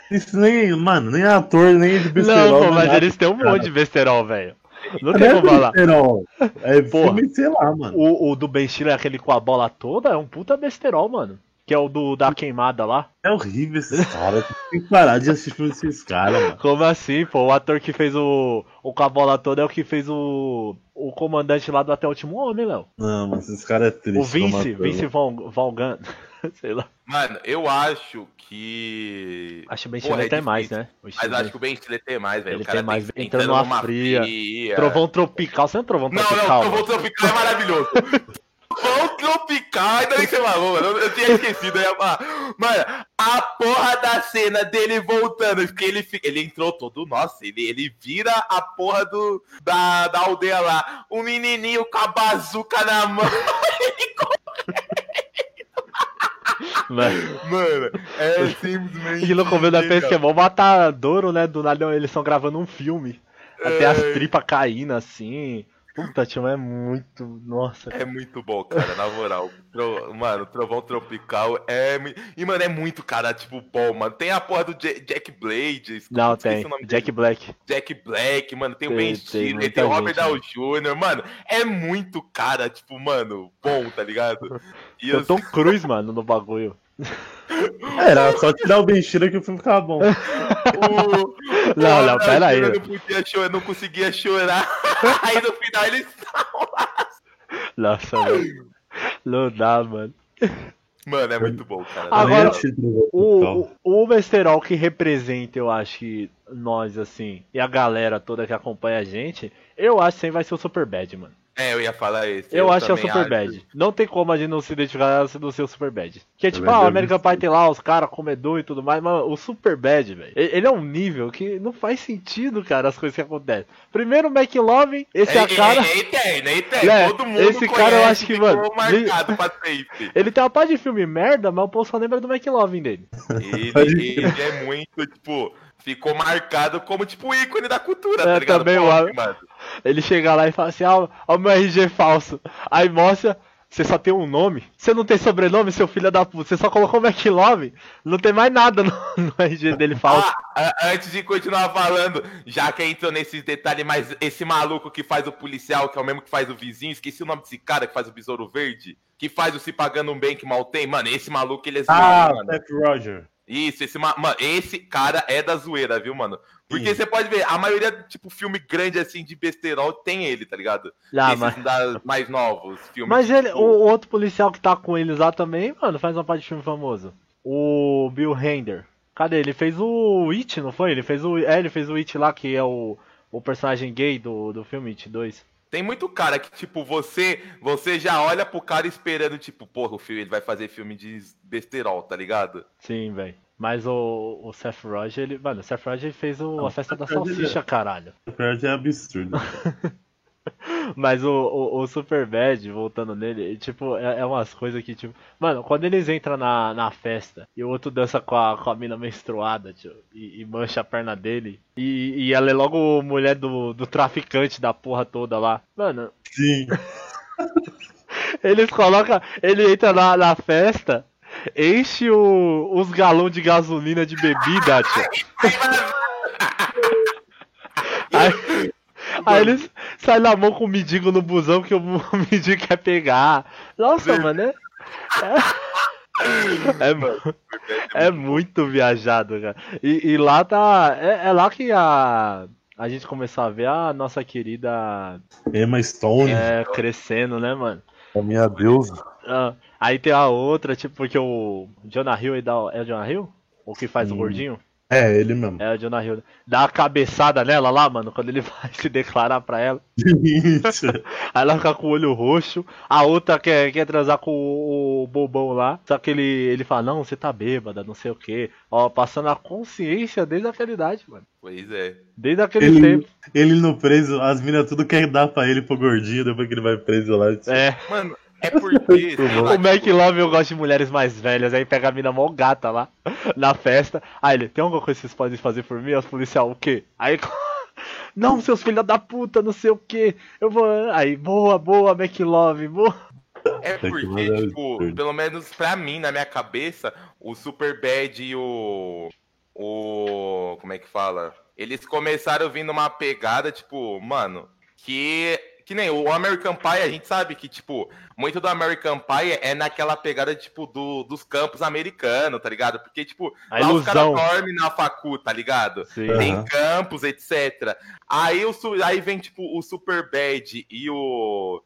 Speaker 6: Isso nem, mano, nem ator, nem de besterol.
Speaker 4: não, pô,
Speaker 6: nem
Speaker 4: mas
Speaker 6: nada,
Speaker 4: eles têm um
Speaker 6: cara.
Speaker 4: monte de besterol, velho. Não
Speaker 6: Não
Speaker 4: tem
Speaker 6: é
Speaker 4: como falar.
Speaker 6: besterol. É
Speaker 4: Porra.
Speaker 6: filme, sei lá, mano.
Speaker 4: O, o do Ben Stiller, aquele com a bola toda, é um puta besterol, mano. Que é o do da queimada lá.
Speaker 6: É horrível esses caras. Tem que parar de assistir desses caras, mano.
Speaker 4: Como assim, pô? O ator que fez o. O com a bola toda é o que fez o. O comandante lá do Até o Último Homem, Léo.
Speaker 6: Não, mas esses caras é triste.
Speaker 4: O Vince, Vince Von, Von. *laughs* Sei lá.
Speaker 5: Mano, eu acho que.
Speaker 4: Acho que o Ben Stiller
Speaker 5: é
Speaker 4: tem mais, né?
Speaker 5: Mas acho que o Ben Stiller tem mais, velho.
Speaker 4: Ele tem mais,
Speaker 5: tem-
Speaker 4: entrando numa fria.
Speaker 5: fria.
Speaker 4: Trovão Tropical. Você não é Trovão
Speaker 5: Não,
Speaker 4: Tropical?
Speaker 5: não, Trovão Tropical é maravilhoso. *laughs* Trovão Tropical, ainda bem que você falou, mano. Eu, tinha esquecido, eu ia falar. Mano, a porra da cena dele voltando, porque ele, ele entrou todo, nossa, ele, ele vira a porra do, da, da aldeia lá. O menininho com a bazuca na mão. *laughs*
Speaker 4: Mano.
Speaker 5: Mano, é simplesmente.
Speaker 4: E no começo da que é mó matadouro, né? Do nada eles estão gravando um filme. Até as
Speaker 5: É.
Speaker 4: tripas caindo assim. Puta, tio, é muito. Nossa.
Speaker 5: É muito bom, cara, na moral. Tro- Mano, Trovão Tropical é. E, mano, é muito, cara, tipo, bom, mano. Tem a porra do Ja- Jack Blade.
Speaker 4: Não,
Speaker 5: o
Speaker 4: tem. Jack
Speaker 5: dele.
Speaker 4: Black.
Speaker 5: Jack Black, mano. Tem, o
Speaker 4: Tem-
Speaker 5: Ben
Speaker 4: tem
Speaker 5: Stiller, tem o Robert Downey Jr., mano. É muito, cara, tipo, mano, bom, tá ligado? *laughs* E
Speaker 4: Eu
Speaker 5: eu,
Speaker 4: Tom Cruise, mano, no bagulho.
Speaker 6: Era só tirar o Ben Stiller que o filme ficava bom.
Speaker 5: o,
Speaker 4: Não, não, pera aí.
Speaker 5: Eu não, podia chorar, não conseguia chorar. *laughs* aí no final eles.
Speaker 4: Nossa, velho. Não dá, mano.
Speaker 5: Mano, é muito bom, cara.
Speaker 4: Agora,
Speaker 6: Trovão
Speaker 4: O, o, o besterol que representa, eu acho que nós, assim, e a galera toda que acompanha a gente, eu acho que sempre vai ser o Superbad, mano.
Speaker 5: É, eu ia falar esse.
Speaker 4: Eu, acho que é o Superbad. Não tem como a gente não se identificar se não ser o Superbad. Que é tipo, ah, o American Pie tem lá os caras, comedor e tudo mais, mas o Superbad, velho, ele é um nível que não faz sentido, cara, as coisas que acontecem. Primeiro o McLovin, esse é a cara.
Speaker 5: É, é eterno, é eterno.
Speaker 4: É,
Speaker 5: Todo mundo
Speaker 4: esse cara eu acho que, mano,
Speaker 5: marcado pra sempre. *laughs*
Speaker 4: Ele tem uma parte de filme merda, mas o povo só lembra do McLovin dele.
Speaker 5: Ele, *laughs* ele é muito, tipo, ficou marcado como, tipo, ícone da cultura,
Speaker 4: É,
Speaker 5: tá ligado?
Speaker 4: também,
Speaker 5: Pop, mano.
Speaker 4: Ele chega lá e fala assim: ah, ó, o meu RG falso. Aí mostra, você só tem um nome. Você não tem sobrenome, seu filho da puta. Você só colocou McLovin. Não tem mais nada no, *laughs* no RG dele falso.
Speaker 5: Ah, antes de continuar falando, já que entrou nesses detalhes, mas esse maluco que faz o policial, que é o mesmo que faz o vizinho, esqueci o nome desse cara que faz o besouro verde, que faz o se pagando um bem que mal tem, mano, esse maluco ele é
Speaker 6: Ah,
Speaker 5: mano.
Speaker 6: Seth Roger.
Speaker 5: Isso, esse, ma- mano, esse cara é da zoeira, viu, mano? Porque
Speaker 6: Sim.
Speaker 5: você pode ver, a maioria, tipo, filme grande assim de besterol tem ele, tá ligado?
Speaker 4: Ah,
Speaker 5: Esses
Speaker 4: mas,
Speaker 5: mais novos filmes.
Speaker 4: mas ele,
Speaker 5: tipo,
Speaker 4: o, o outro policial que tá com eles lá também, mano, faz uma parte de filme famoso. O Bill Hader. Cadê? Ele fez o It, não foi? Ele fez o. É, ele fez o It lá, que é o, o personagem gay do, do filme It 2.
Speaker 5: Tem muito cara que, tipo, você você já olha pro cara esperando, tipo, porra, o filme, ele vai fazer filme de besterol, tá ligado?
Speaker 4: Sim, velho. Mas o, o Seth Rogen, ele. Mano, o Seth Rogen fez o,
Speaker 6: Não,
Speaker 4: a festa da
Speaker 6: Seth Rogen
Speaker 4: salsicha, caralho.
Speaker 6: O pior é absurdo. *laughs* *laughs*
Speaker 4: Mas o, o, o Superbad, voltando nele, tipo, é, é umas coisas que, tipo. Mano, quando eles entram na, na festa e o outro dança com a, com a mina menstruada, tio, e, e mancha a perna dele, e, e ela é logo mulher do, do traficante da porra toda lá. Mano,
Speaker 6: Sim. *laughs*
Speaker 4: eles colocam. Ele entra na, na festa, enche o, os galões de gasolina de bebida, tio. *laughs* Aí, aí eles saem na mão com o mendigo no busão que o *laughs* mendigo quer pegar. Nossa, mano, é. É, *laughs* é, é muito viajado, cara. E, e lá tá. É, é lá que a. A gente começou a ver a nossa querida
Speaker 6: Emma Stone,
Speaker 4: é, crescendo, né, mano?
Speaker 6: a minha deusa.
Speaker 4: Ah, aí tem a outra, tipo, porque o Jonah Hill é o Jonah Hill? O que faz o gordinho?
Speaker 6: É, ele mesmo.
Speaker 4: É o Jonah Hill. Dá uma cabeçada nela lá, mano, quando ele *laughs* vai se declarar pra ela.
Speaker 6: Isso. *laughs*
Speaker 4: Aí ela fica com o olho roxo. A outra quer, quer transar com o, o bobão lá. Só que ele, ele fala, não, você tá bêbada, não sei o que. Ó, passando a consciência desde aquela idade, mano.
Speaker 5: Pois é.
Speaker 4: Desde aquele
Speaker 6: Ele,
Speaker 4: tempo.
Speaker 6: ele no preso, as minas tudo quer dar pra ele pro gordinho depois que ele vai preso lá.
Speaker 4: É,
Speaker 5: Mano, é porque.
Speaker 4: o Mac Love eu gosto de mulheres mais velhas. Aí pega a mina mó gata lá na festa. Aí ele, tem alguma coisa que vocês podem fazer por mim? Os policial, o quê? Aí. *laughs* Não, seus filhos da puta, não sei o que. Eu vou. Aí, boa, boa, Mac Love, boa.
Speaker 5: É
Speaker 6: que
Speaker 5: porque,
Speaker 6: maravilha.
Speaker 5: tipo, pelo menos pra mim, na minha cabeça, o Superbad e o. O. Como é que fala? Eles começaram vindo uma pegada, tipo, mano, que. Que nem o American Pie, a gente sabe que, tipo, muito do American Pie é naquela pegada, tipo, do, dos campos americanos, tá ligado? Porque, tipo,
Speaker 4: A
Speaker 5: lá os caras
Speaker 4: ilusão.
Speaker 5: dormem na facu, tá ligado?
Speaker 4: Sim.
Speaker 5: Tem
Speaker 6: Aham.
Speaker 5: campos, etc. Aí, o, aí vem, tipo, o Superbad e o.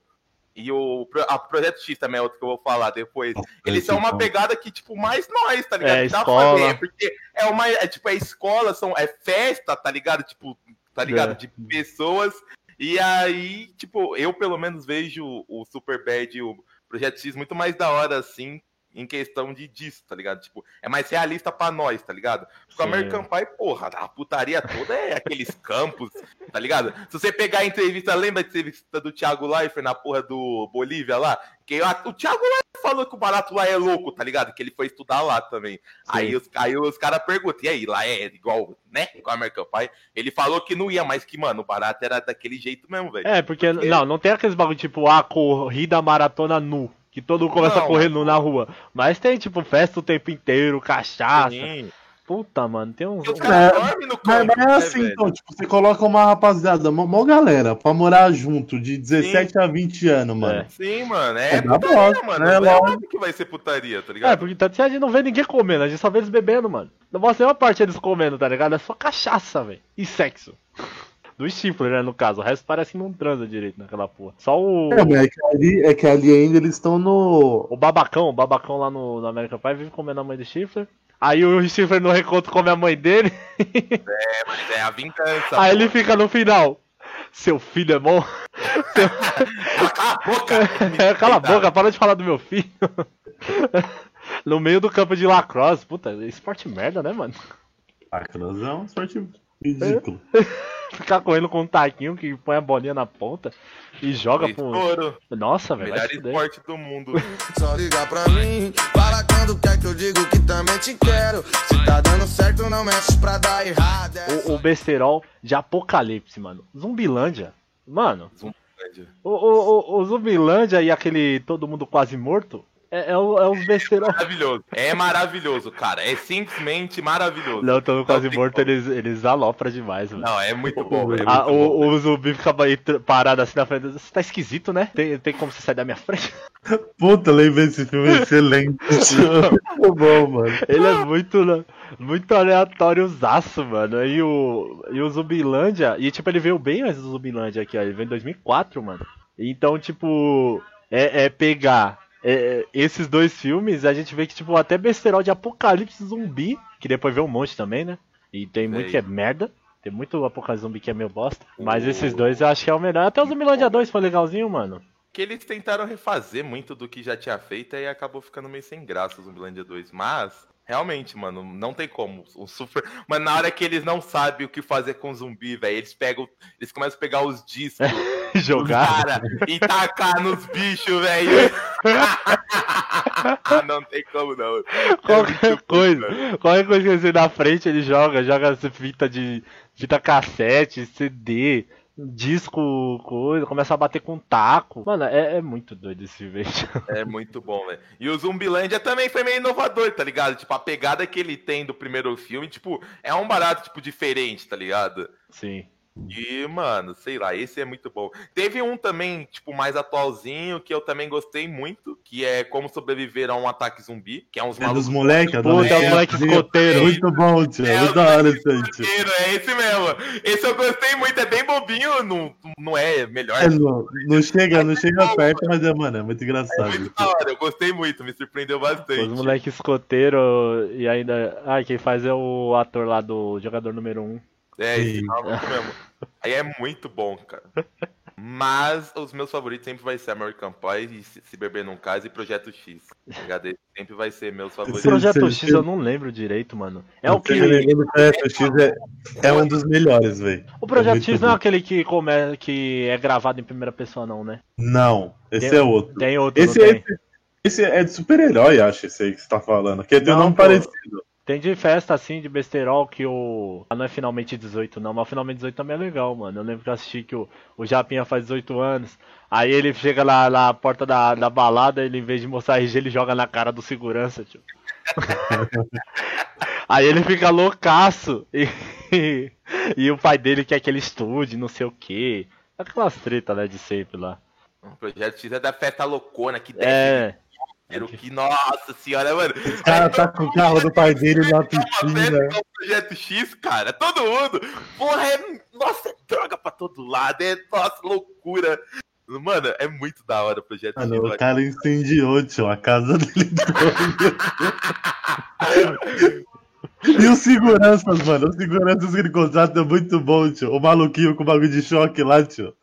Speaker 5: E o a Projeto X também é outro que eu vou falar depois. Eles são uma pegada que, tipo, mais nós, tá ligado?
Speaker 4: É,
Speaker 5: dá
Speaker 4: escola.
Speaker 5: porque é uma. É tipo, é escola, são, é festa, tá ligado? Tipo, tá ligado?
Speaker 4: É.
Speaker 5: De pessoas. E aí, tipo, eu pelo menos vejo o Superbad e o Projeto X muito mais da hora, assim, em questão de disso, tá ligado? Tipo, é mais realista pra nós, tá ligado? Porque o
Speaker 4: Sim.
Speaker 5: American Pie, porra, a putaria toda é aqueles campos, tá ligado? Se você pegar a entrevista, lembra da entrevista do Thiago Leifert na porra do Bolívia lá? Que o Thiago Leifert falou que o barato lá é louco, tá ligado? Que ele foi estudar lá também. Aí os, aí os caras perguntam, e aí, lá é igual, né? Igual a American Pie? Ele falou que não ia, mas que, mano, o barato era daquele jeito mesmo, velho.
Speaker 4: É, porque, não, não tem aqueles bagulho tipo, a corrida maratona nu. Que todo mundo começa
Speaker 5: Não.
Speaker 4: correr nu na rua. Mas tem, tipo, festa o tempo inteiro, cachaça.
Speaker 5: Sim.
Speaker 4: Puta, mano, tem uns.
Speaker 5: Os caras
Speaker 6: É,
Speaker 5: dormem no
Speaker 6: Mas, é
Speaker 5: né,
Speaker 6: assim,
Speaker 5: velho?
Speaker 6: então, tipo, você coloca uma rapaziada, mó, mó galera, pra morar junto, de 17 a 20 anos, mano.
Speaker 4: É.
Speaker 5: Sim, mano. É,
Speaker 6: É da
Speaker 5: putaria,
Speaker 6: bosta,
Speaker 5: mano.
Speaker 6: né,
Speaker 5: É
Speaker 6: lógico.
Speaker 5: óbvio que vai ser putaria, tá
Speaker 4: É,
Speaker 5: ligado?
Speaker 4: porque tanto que a gente não vê ninguém comendo, a gente só vê eles bebendo, mano. Não mostra nenhuma parte eles comendo, tá ligado? É só cachaça, velho. E sexo. Do Stifler, né, no caso. O resto parece que não transa direito naquela porra. Só o.
Speaker 6: É, mas é que ali, é que ali ainda eles estão no.
Speaker 4: O babacão, o babacão lá no, no American Pie vive comendo a mãe do Stifler. Aí o Stifler no reconto come a mãe dele.
Speaker 5: Mas é a vingança.
Speaker 4: Aí ele fica no final. Seu filho é bom. Seu...
Speaker 5: Cala a boca! *laughs*
Speaker 4: É, Cala a boca, para de falar do meu filho. No meio do campo de lacrosse. Puta, esporte merda, né, mano?
Speaker 6: Cross é um esporte ridículo. *laughs*
Speaker 4: Ficar correndo com um taquinho que põe a bolinha na ponta e joga pro. Nossa, velho.
Speaker 5: Melhor esporte do mundo. *laughs*
Speaker 3: Só liga pra mim, fala quando quer que eu digo que também te quero. Se tá dando certo, não mexe pra dar errado. É
Speaker 4: O, o besterol de Apocalipse, mano. Zumbilândia. Mano,
Speaker 5: Zumbilândia.
Speaker 4: o, o, o, o Zumbilândia e aquele Todo Mundo Quase Morto É, é, o- é os besterol.
Speaker 5: Maravilhoso. É maravilhoso, cara. É simplesmente maravilhoso.
Speaker 4: Não, tô quase
Speaker 5: tem
Speaker 4: morto,
Speaker 5: como.
Speaker 4: eles, eles alopram demais, mano.
Speaker 5: Não, é muito bom, velho. é bom.
Speaker 4: o, o zumbi fica aí parado assim na frente. Você tá esquisito, né? Tem, tem como você sair da minha frente? *laughs*
Speaker 6: Puta, lembrei desse filme *laughs* excelente. Muito bom, mano.
Speaker 4: Ele é muito, muito aleatóriozaço, mano. E o, e o Zumbilândia. E tipo, ele veio bem antes do Zumbilândia aqui, ó. Ele veio em 2004, mano. Então, tipo, é, é pegar é, é, esses dois filmes, a gente vê que, tipo, até besterol de apocalipse zumbi, que depois vê um monte também, né? E tem muito que é merda. Tem muito apocalipse zumbi que é meio bosta. Mas
Speaker 5: O-
Speaker 4: esses dois eu acho que é o melhor. Até o Zumbilândia 2 foi legalzinho, mano.
Speaker 5: Que eles tentaram refazer muito do que já tinha feito e acabou ficando meio sem graça o Zumbilândia 2. Mas, realmente, mano, não tem como. O super... Mas na hora que eles não sabem o que fazer com zumbi, velho, eles pegam. Eles começam a pegar os discos *laughs*
Speaker 4: Jogar.
Speaker 5: cara e tacar nos bichos, velho. *laughs* não tem como não.
Speaker 4: Qualquer
Speaker 5: bom,
Speaker 4: coisa.
Speaker 5: velho.
Speaker 4: Qualquer coisa que ele na frente, ele joga. Joga essa fita de. fita cassete, CD, disco, coisa, começa a bater com taco. Mano, é, é muito doido esse aí. *laughs*
Speaker 5: É muito bom, velho. E o Zumbilândia também foi meio inovador, tá ligado? Tipo, a pegada que ele tem do primeiro filme, tipo, é um barato, tipo, diferente, tá ligado?
Speaker 4: Sim.
Speaker 5: E, mano, sei lá, esse é muito bom. Teve um também, tipo, mais atualzinho, que eu também gostei muito, que é Como Sobreviver a um Ataque Zumbi, que é uns
Speaker 6: É dos moleques,
Speaker 4: Puta, é o moleque escoteiro.
Speaker 6: Muito bom, tio.
Speaker 5: É,
Speaker 6: Muito
Speaker 5: o
Speaker 6: da hora
Speaker 5: escoteiro, É esse mesmo. Esse eu gostei muito, é bem bobinho, não, não é melhor.
Speaker 6: É, não, não chega, não chega perto, mas é, mano, é muito
Speaker 5: É
Speaker 6: engraçado.
Speaker 5: muito da hora, eu gostei muito, me surpreendeu bastante.
Speaker 4: Os moleque escoteiro e ainda. Ai, quem faz é o ator lá do jogador número 1.
Speaker 5: É, esse
Speaker 6: Sim.
Speaker 5: maluco mesmo. Aí é muito bom, cara. Mas os meus favoritos sempre vai ser American Pie e Se Beber Num Caso e Projeto X. tá ligado? Esse sempre vai ser meus
Speaker 4: O
Speaker 5: favoritos.
Speaker 6: Sim,
Speaker 4: Projeto X eu não lembro direito, mano. É o que.
Speaker 6: do Projeto X é, é um dos melhores, velho.
Speaker 4: O Projeto
Speaker 6: muito
Speaker 4: X não é aquele que, come... que é gravado em primeira pessoa, não, né?
Speaker 6: Não, esse
Speaker 4: Tem-
Speaker 6: é outro.
Speaker 4: Tem outro,
Speaker 6: Esse,
Speaker 4: não tem?
Speaker 6: esse, esse é de super-herói, acho, esse aí que você tá falando. Que tem um
Speaker 4: Não,
Speaker 6: nome
Speaker 4: pô.
Speaker 6: parecido.
Speaker 4: Tem de festa assim, de besterol, que o. Ah, não é finalmente 18, não, mas finalmente 18 também é legal, mano. Eu lembro que eu assisti que o, o Japinha faz 18 anos. Aí ele chega lá na porta da, da balada, ele em vez de mostrar RG, ele joga na cara do segurança, tio. *laughs* Aí ele fica loucaço. E, *laughs* e o pai dele quer que ele estude, não sei o que. Aquelas treta, né, de sempre lá.
Speaker 5: O Projeto X é da festa loucona que deve
Speaker 4: É.
Speaker 5: dinheiro, que nossa senhora, mano.
Speaker 6: O cara tá com o carro do pai dele na
Speaker 5: Uma
Speaker 6: piscina.
Speaker 5: o Projeto X, cara. Todo mundo. Porra, é. Nossa, é droga pra todo lado. É, nossa, loucura. Mano, é muito da hora o Projeto
Speaker 6: Mano,
Speaker 5: X.
Speaker 6: o cara incendiou, tio, a casa *laughs* dele. e os seguranças, mano. Os seguranças que ele contrata é muito bom, tio. O maluquinho com o bagulho de choque lá, tio.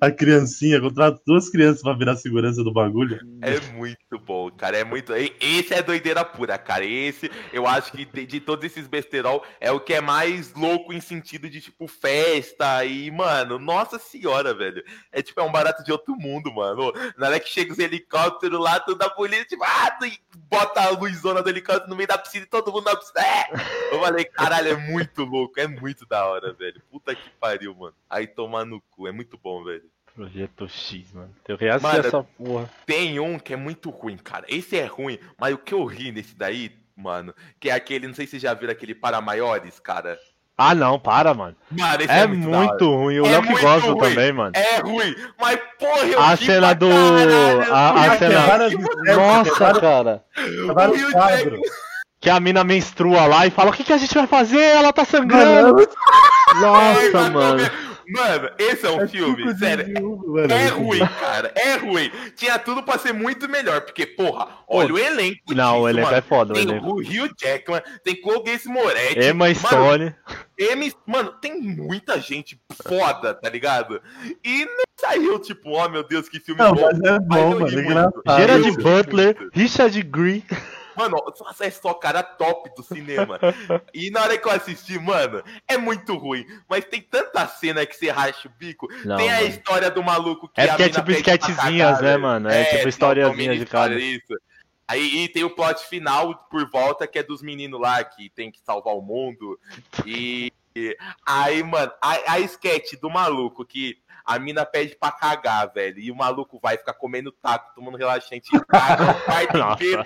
Speaker 6: A criancinha, contrata duas crianças pra virar segurança do bagulho.
Speaker 5: É muito bom, cara. É muito. Esse é doideira pura, cara. Esse, eu acho que de, de todos esses besterol, é o que é mais louco em sentido de, tipo, festa. E, mano, nossa senhora, velho. É tipo, é um barato de outro mundo, mano. Na hora que chega os helicópteros lá, tudo da polícia, tipo, ah, bota a luzona do helicóptero no meio da piscina e todo mundo na piscina. É! Eu falei, caralho, é muito louco. É muito da hora, velho. Puta que pariu, mano. Aí tomar no cu. É muito bom, velho.
Speaker 4: Projeto X, mano. Eu reassisti
Speaker 5: Mano,
Speaker 4: essa porra.
Speaker 5: Tem um que é muito ruim, cara. Esse é ruim, mas o que eu ri nesse daí, mano, que é aquele, não sei se vocês já viram aquele para maiores, cara.
Speaker 4: Ah, não, para, mano.
Speaker 5: Mano, esse
Speaker 4: É,
Speaker 5: é,
Speaker 4: muito,
Speaker 5: hora.
Speaker 4: ruim. O
Speaker 5: É
Speaker 4: Léo que
Speaker 5: muito
Speaker 4: gosta
Speaker 5: ruim.
Speaker 4: também, mano.
Speaker 5: É ruim, mas porra, eu
Speaker 4: A
Speaker 5: ri
Speaker 4: cena do-
Speaker 5: caralho,
Speaker 4: a- a cena- Nossa, cara.
Speaker 6: vários quadros.
Speaker 4: Que a mina menstrua lá e fala: O que, que a gente vai fazer? Ela tá sangrando. *laughs* Nossa, mano.
Speaker 5: Mano, esse é um filme, sério.
Speaker 6: Mano,
Speaker 5: É ruim, cara. É ruim. Tinha tudo pra ser muito melhor. Porque, porra, olha o elenco.
Speaker 4: Não, o
Speaker 5: disso,
Speaker 4: elenco
Speaker 5: mano.
Speaker 4: é foda, o
Speaker 5: Tem
Speaker 4: elenco.
Speaker 5: o Rio Jackman, tem Clogues Moretti.
Speaker 4: Emma
Speaker 5: Mano,
Speaker 4: Stone.
Speaker 5: M, mano, tem muita gente foda, tá ligado? E não saiu, tipo, ó, meu Deus, que filme
Speaker 6: Não,
Speaker 5: bom.
Speaker 6: mas é
Speaker 5: Mas
Speaker 6: bom,
Speaker 5: eu
Speaker 6: mano. É engraçado.
Speaker 4: Gerard. Butler, Richard Green.
Speaker 5: Mano, é só cara top do cinema. e na hora que eu assisti, mano, é muito ruim. Mas tem tanta cena que você racha o bico.
Speaker 4: Não,
Speaker 5: tem a
Speaker 4: mano.
Speaker 5: história do maluco que
Speaker 4: É porque é tipo esquetezinhas, né, mano? É tipo
Speaker 5: são-
Speaker 4: historiazinha
Speaker 5: são
Speaker 4: de cada.
Speaker 5: Isso. Aí tem o plot final por volta que é dos meninos lá que tem que salvar o mundo. E, aí, mano, a, a sketch do maluco que a mina pede pra cagar, velho. E o maluco vai ficar comendo taco, tomando relaxante e caga o quarto *laughs* inteiro.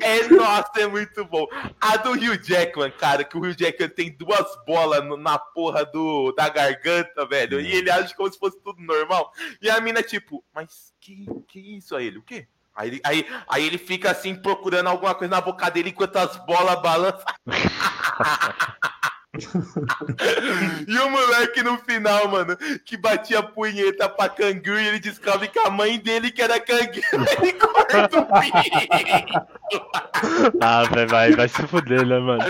Speaker 5: É, nossa, é muito bom. A do Hugh Jackman, cara, que o Hugh Jackman tem duas bolas no- na porra do, da garganta, velho. E ele age como se fosse tudo normal. E a mina, tipo, mas que, que isso a ele? O quê? Aí aí, aí ele fica assim procurando alguma coisa na boca dele enquanto as bolas balançam. *laughs* *laughs* e o moleque no final, mano, que batia punheta pra canguru e ele descobre que a mãe dele que era canguru, *laughs* ele corta o pinto.
Speaker 4: Ah, velho, vai, vai se fuder, né, mano?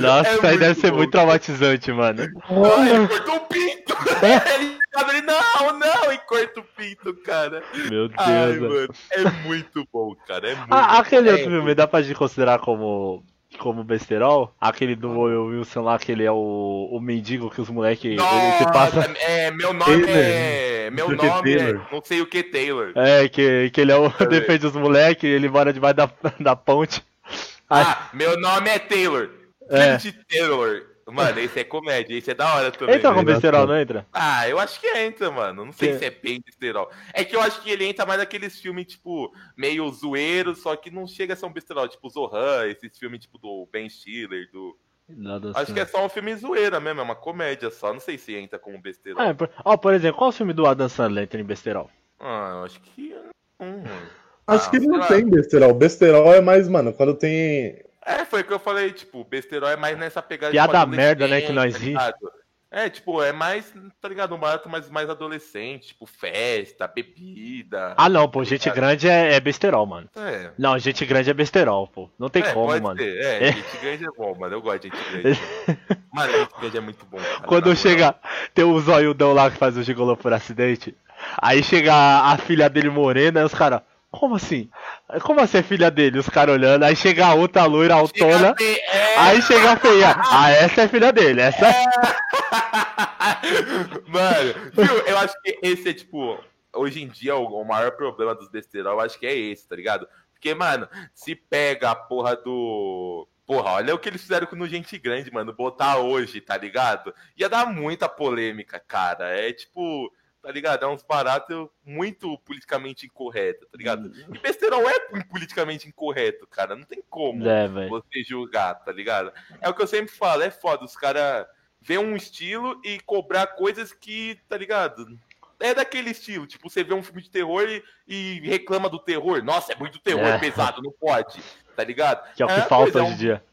Speaker 4: Nossa,
Speaker 5: É
Speaker 4: isso aí deve
Speaker 5: muito
Speaker 4: ser
Speaker 5: bom.
Speaker 4: muito traumatizante, mano.
Speaker 5: Ai, ele cortou o pinto. *laughs* ele, ele, não, não, e corta o pinto, cara.
Speaker 4: Meu Deus,
Speaker 5: Ai, mano, é muito bom, cara, é muito
Speaker 4: Ah, aquele
Speaker 5: é,
Speaker 4: outro filme, dá pra gente considerar como, como besterol? Aquele do Will Wilson lá, que ele é o, o mendigo que os moleques ele passa.
Speaker 5: é, meu nome
Speaker 6: Taylor.
Speaker 5: é. Meu
Speaker 6: Não sei o que
Speaker 5: nome é.
Speaker 6: Taylor.
Speaker 5: Não sei o que Taylor.
Speaker 4: É, que, que ele é o *laughs* defende os moleques, ele mora debaixo da, *laughs* da ponte.
Speaker 5: Ah, meu nome é Taylor.
Speaker 4: É.
Speaker 5: Taylor. Mano, esse é comédia, esse é da hora também.
Speaker 4: Entra com besterol, não entra?
Speaker 5: Ah, eu acho que entra, mano. Não sei
Speaker 4: Que-
Speaker 5: se é bem besterol. É que eu acho que ele entra mais naqueles filmes, tipo, meio zoeiro, só que não chega a ser um besterol. Tipo, Zohan, esses filmes, tipo, do Ben Stiller, do...
Speaker 4: Nada
Speaker 5: Acho
Speaker 4: assim.
Speaker 5: que é só um filme zoeira mesmo, é uma comédia só. Não sei se entra como besterol.
Speaker 4: Ah, é, por, ó, por exemplo, qual o filme do Adam Sandler entra em besterol?
Speaker 5: Ah, eu acho que... Hum,
Speaker 6: Acho
Speaker 5: Ah,
Speaker 6: que
Speaker 5: sei
Speaker 6: não tem besterol. Besterol é mais, mano, quando tem.
Speaker 5: É, foi o que eu falei, tipo, besterol é mais nessa pegada
Speaker 4: Piada
Speaker 5: tipo,
Speaker 4: merda, né, que nós
Speaker 5: tá? É, tipo, é mais, tá ligado? Um barato mais, mais adolescente, tipo, festa, bebida.
Speaker 4: Ah, não, pô, gente grande é, é besterol, mano.
Speaker 5: É.
Speaker 4: Não, gente grande é besterol, pô. Não tem
Speaker 5: é,
Speaker 4: como, mano.
Speaker 5: ser. É,
Speaker 4: É.
Speaker 5: gente grande é bom, mano. Eu gosto de gente grande. *laughs* mano, gente grande é muito bom. Cara,
Speaker 4: Quando chega, tem o zoiudão lá que faz o gigolô por acidente. Aí chega a, a filha dele morena, aí os caras, como assim? Como assim é filha dele? Os caras olhando, aí chega a outra loira
Speaker 5: Chega
Speaker 4: autona,
Speaker 5: a ter- é,
Speaker 4: aí chega a feia. *laughs* Ah, essa é filha dele, essa é. *laughs*
Speaker 5: Mano, viu? Eu acho que esse é, tipo, hoje em dia o, maior problema dos besterol, eu acho que é esse, tá ligado? Porque, mano, se pega a porra do. Porra, olha o que eles fizeram com o Gente Grande, mano. Botar hoje, tá ligado? Ia dar muita polêmica, cara. É tipo. Tá ligado? É uns baratos muito politicamente incorreto, tá ligado? E besterol é politicamente incorreto, cara. Não tem como
Speaker 4: É,
Speaker 5: você julgar, tá ligado? É o que eu sempre falo, é foda. Os caras vê um estilo e cobrar coisas que, tá ligado? É daquele estilo. Tipo, você vê um filme de terror e, e reclama do terror. Nossa, é muito terror
Speaker 4: É.
Speaker 5: pesado, não pode. Tá ligado?
Speaker 4: Que é o que
Speaker 5: a
Speaker 4: falta
Speaker 5: coisa, é
Speaker 4: hoje em
Speaker 5: um-
Speaker 4: dia.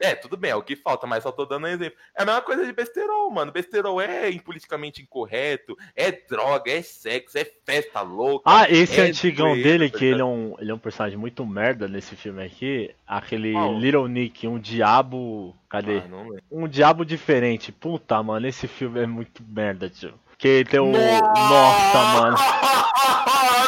Speaker 5: É, tudo bem, é o que falta, mas só tô dando um exemplo. É a mesma coisa de besterol, mano. Besterol é politicamente incorreto, é droga, é sexo, é festa louca.
Speaker 4: Ah, esse
Speaker 5: é
Speaker 4: antigão dele,
Speaker 5: tá
Speaker 4: que ele é, um, ele é um personagem muito merda nesse filme aqui. Aquele
Speaker 5: Qual?
Speaker 4: Little Nick, um diabo. Cadê?
Speaker 5: Ah, não.
Speaker 4: Um diabo diferente. Puta, mano, esse filme é muito merda, tio. Que tem o.
Speaker 5: Nossa,
Speaker 4: Nossa, mano.